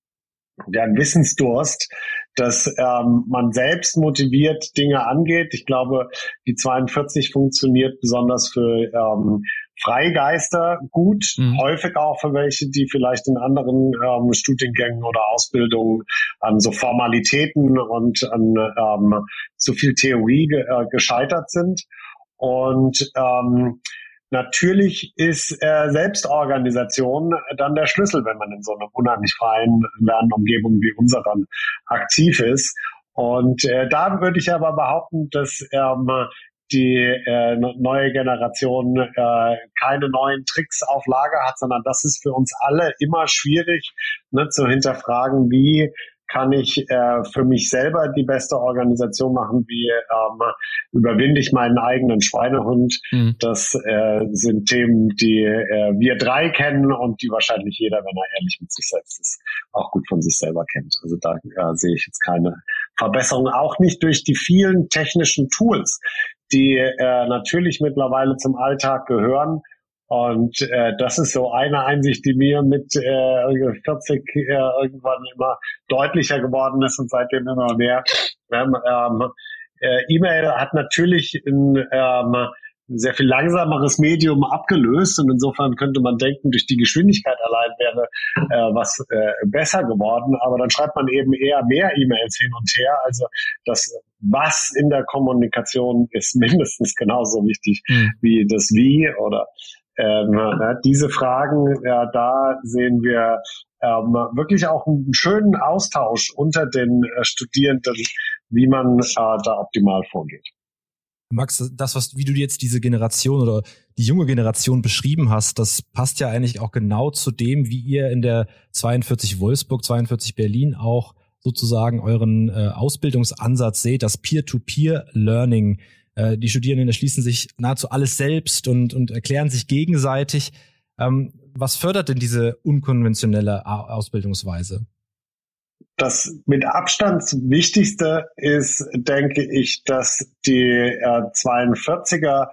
der Wissensdurst, dass ähm, man selbst motiviert Dinge angeht. Ich glaube, die 42 funktioniert besonders für ähm, Freigeister gut, mhm. häufig auch für welche, die vielleicht in anderen ähm, Studiengängen oder Ausbildungen an so Formalitäten und an ähm, zu viel Theorie ge äh, gescheitert sind. Und ähm, Natürlich ist äh, Selbstorganisation dann der Schlüssel, wenn man in so einer unheimlich freien Lernumgebung wie unseren aktiv ist. Und äh, da würde ich aber behaupten, dass ähm, die äh, neue Generation äh, keine neuen Tricks auf Lager hat, sondern das ist für uns alle immer schwierig ne, zu hinterfragen, wie kann ich äh, für mich selber die beste Organisation machen, wie ähm, überwinde ich meinen eigenen Schweinehund. Mhm. Das äh, sind Themen, die äh, wir drei kennen und die wahrscheinlich jeder, wenn er ehrlich mit sich selbst ist, auch gut von sich selber kennt. Also da äh, sehe ich jetzt keine Verbesserung, auch nicht durch die vielen technischen Tools, die äh, natürlich mittlerweile zum Alltag gehören und äh, das ist so eine Einsicht, die mir mit äh, 40 äh, irgendwann immer deutlicher geworden ist und seitdem immer mehr. Ähm, ähm, äh, E-Mail hat natürlich ein ähm, sehr viel langsameres Medium abgelöst und insofern könnte man denken, durch die Geschwindigkeit allein wäre äh, was äh, besser geworden, aber dann schreibt man eben eher mehr E-Mails hin und her. Also das was in der Kommunikation ist mindestens genauso wichtig mhm. wie das Wie oder ähm, diese Fragen, ja, da sehen wir ähm, wirklich auch einen schönen Austausch unter den äh, Studierenden, wie man äh, da optimal vorgeht. Max, das, was, wie du jetzt diese Generation oder die junge Generation beschrieben hast, das passt ja eigentlich auch genau zu dem, wie ihr in der 42 Wolfsburg, 42 Berlin auch sozusagen euren äh, Ausbildungsansatz seht, das Peer-to-Peer-Learning äh, die Studierenden erschließen sich nahezu alles selbst und, und erklären sich gegenseitig. Ähm, was fördert denn diese unkonventionelle Ausbildungsweise? Das mit Abstand Wichtigste ist, denke ich, dass die äh, 42er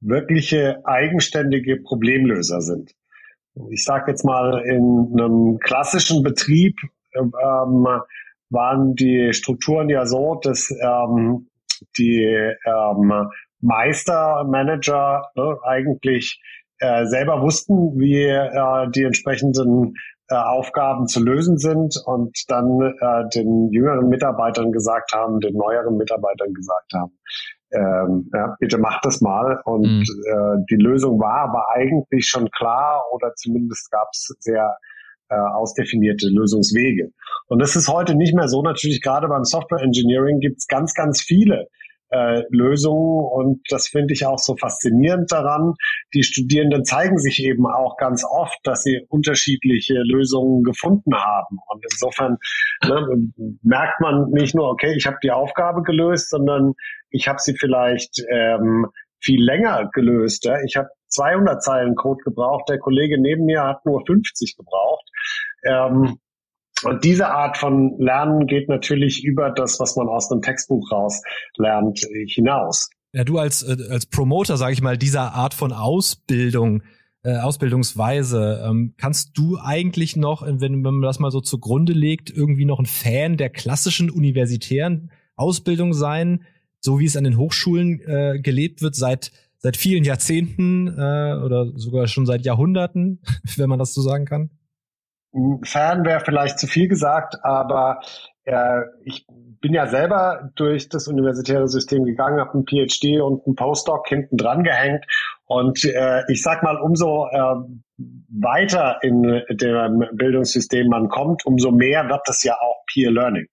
wirkliche eigenständige Problemlöser sind. Ich sage jetzt mal, in einem klassischen Betrieb ähm, waren die Strukturen ja so, dass ähm, die ähm, Meistermanager ne, eigentlich äh, selber wussten, wie äh, die entsprechenden äh, Aufgaben zu lösen sind und dann äh, den jüngeren Mitarbeitern gesagt haben, den neueren Mitarbeitern gesagt haben, ähm, ja, bitte macht das mal. Und mhm. äh, die Lösung war aber eigentlich schon klar oder zumindest gab es sehr äh, ausdefinierte Lösungswege. Und das ist heute nicht mehr so. Natürlich gerade beim Software Engineering gibt es ganz, ganz viele äh, Lösungen und das finde ich auch so faszinierend daran. Die Studierenden zeigen sich eben auch ganz oft, dass sie unterschiedliche Lösungen gefunden haben und insofern ne, merkt man nicht nur, okay, ich habe die Aufgabe gelöst, sondern ich habe sie vielleicht ähm, viel länger gelöst. Ich habe 200 Zeilen Code gebraucht, der Kollege neben mir hat nur 50 gebraucht. Ähm, und diese Art von Lernen geht natürlich über das, was man aus einem Textbuch raus lernt, hinaus. Ja, du als, äh, als Promoter, sage ich mal, dieser Art von Ausbildung, äh, Ausbildungsweise, ähm, kannst du eigentlich noch, wenn, wenn man das mal so zugrunde legt, irgendwie noch ein Fan der klassischen universitären Ausbildung sein, so wie es an den Hochschulen äh, gelebt wird seit seit vielen Jahrzehnten äh, oder sogar schon seit Jahrhunderten, wenn man das so sagen kann? Fan wäre vielleicht zu viel gesagt, aber äh, ich bin ja selber durch das universitäre System gegangen, habe einen PhD und einen Postdoc hinten dran gehängt und äh, ich sag mal, umso äh, weiter in dem Bildungssystem man kommt, umso mehr wird das ja auch Peer Learning.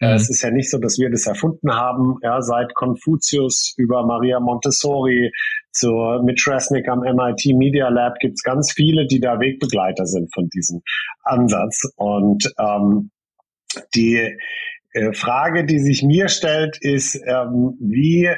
Mhm. Es ist ja nicht so, dass wir das erfunden haben, ja, seit Konfuzius über Maria Montessori zu mit Tresnick am MIT Media Lab gibt's ganz viele, die da Wegbegleiter sind von diesem Ansatz. Und ähm, die äh, Frage, die sich mir stellt, ist, ähm, wie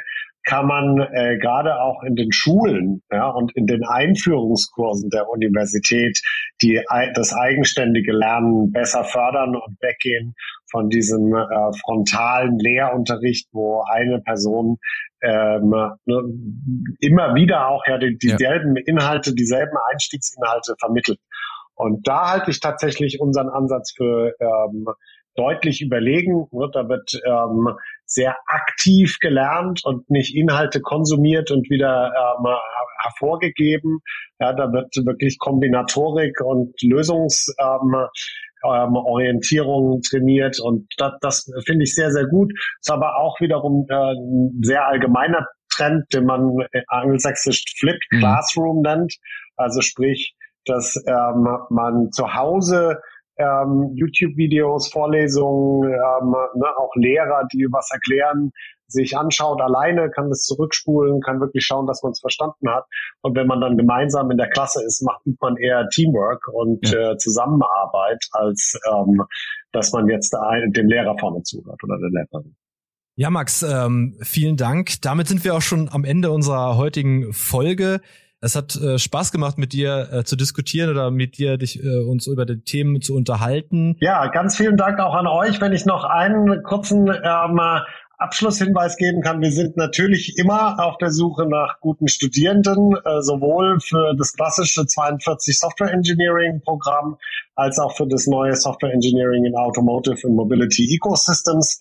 kann man äh, gerade auch in den Schulen ja, und in den Einführungskursen der Universität die, das eigenständige Lernen besser fördern und weggehen von diesem äh, frontalen Lehrunterricht, wo eine Person ähm, ne, immer wieder auch ja die, dieselben. Inhalte, dieselben Einstiegsinhalte vermittelt. Und da halte ich tatsächlich unseren Ansatz für ähm, deutlich überlegen. Ne? Da wird ähm, sehr aktiv gelernt und nicht Inhalte konsumiert und wieder ähm, hervorgegeben. Ja, da wird wirklich Kombinatorik und Lösungs ähm, ähm, Orientierung trainiert und das, das finde ich sehr, sehr gut. Ist aber auch wiederum äh, ein sehr allgemeiner Trend, den man angelsächsisch Flipped mhm. Classroom nennt. Also sprich, dass ähm, man zu Hause ähm, YouTube-Videos, Vorlesungen, ähm, ne, auch Lehrer, die was erklären, sich anschaut alleine, kann das zurückspulen, kann wirklich schauen, dass man es verstanden hat. Und wenn man dann gemeinsam in der Klasse ist, macht man eher Teamwork und ja. äh, Zusammenarbeit, als ähm, dass man jetzt dem Lehrer vorne zuhört oder der Lehrerin. Ja, Max, ähm, vielen Dank. Damit sind wir auch schon am Ende unserer heutigen Folge. Es hat äh, Spaß gemacht, mit dir äh, zu diskutieren oder mit dir dich, äh, uns über die Themen zu unterhalten. Ja, ganz vielen Dank auch an euch. Wenn ich noch einen kurzen ähm, Abschlusshinweis geben kann, wir sind natürlich immer auf der Suche nach guten Studierenden, äh, sowohl für das klassische 42 Software Engineering Programm als auch für das neue Software Engineering in Automotive and Mobility Ecosystems.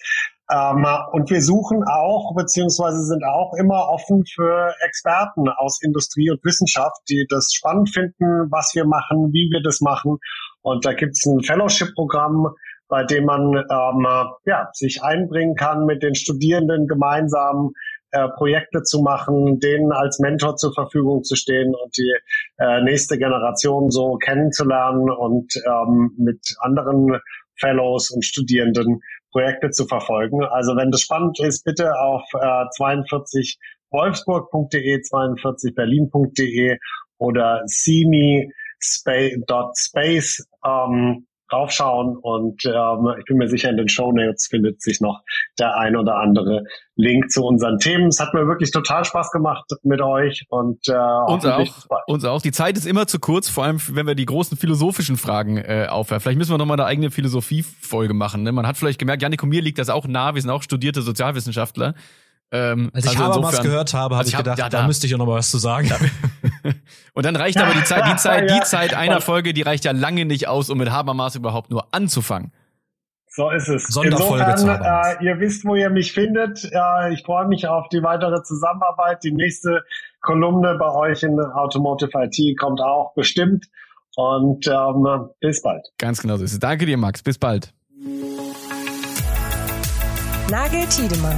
Ähm, und wir suchen auch, beziehungsweise sind auch immer offen für Experten aus Industrie und Wissenschaft, die das spannend finden, was wir machen, wie wir das machen. Und da gibt es ein Fellowship-Programm, bei dem man ähm, ja, sich einbringen kann, mit den Studierenden gemeinsam äh, Projekte zu machen, denen als Mentor zur Verfügung zu stehen und die äh, nächste Generation so kennenzulernen und ähm, mit anderen Fellows und Studierenden Projekte zu verfolgen. Also wenn das spannend ist, bitte auf äh, 42 wolfsburg.de, 42 berlin.de oder simi.space ähm, draufschauen und ähm, ich bin mir sicher, in den Show Notes findet sich noch der ein oder andere Link zu unseren Themen. Es hat mir wirklich total Spaß gemacht mit euch und äh, uns auch. Uns auch. Die Zeit ist immer zu kurz, vor allem wenn wir die großen philosophischen Fragen äh, aufwerfen. Vielleicht müssen wir nochmal eine eigene Philosophie-Folge machen. Ne? Man hat vielleicht gemerkt, Janik und mir liegt das auch nah. Wir sind auch studierte Sozialwissenschaftler. Ähm, Als ich also Habermas gehört habe, habe also ich, hab, gedacht, ja, da, da müsste ich ja noch mal was zu sagen. und dann reicht aber die Zeit, die Zeit, die Zeit einer Folge, die reicht ja lange nicht aus, um mit Habermas überhaupt nur anzufangen. So ist es. Sonderfolge Insofern, äh, ihr wisst, wo ihr mich findet. Äh, ich freue mich auf die weitere Zusammenarbeit. Die nächste Kolumne bei euch in Automotive IT kommt auch bestimmt. Und ähm, bis bald. Ganz genau so ist es. Danke dir, Max. Bis bald. Nagel Tiedemann,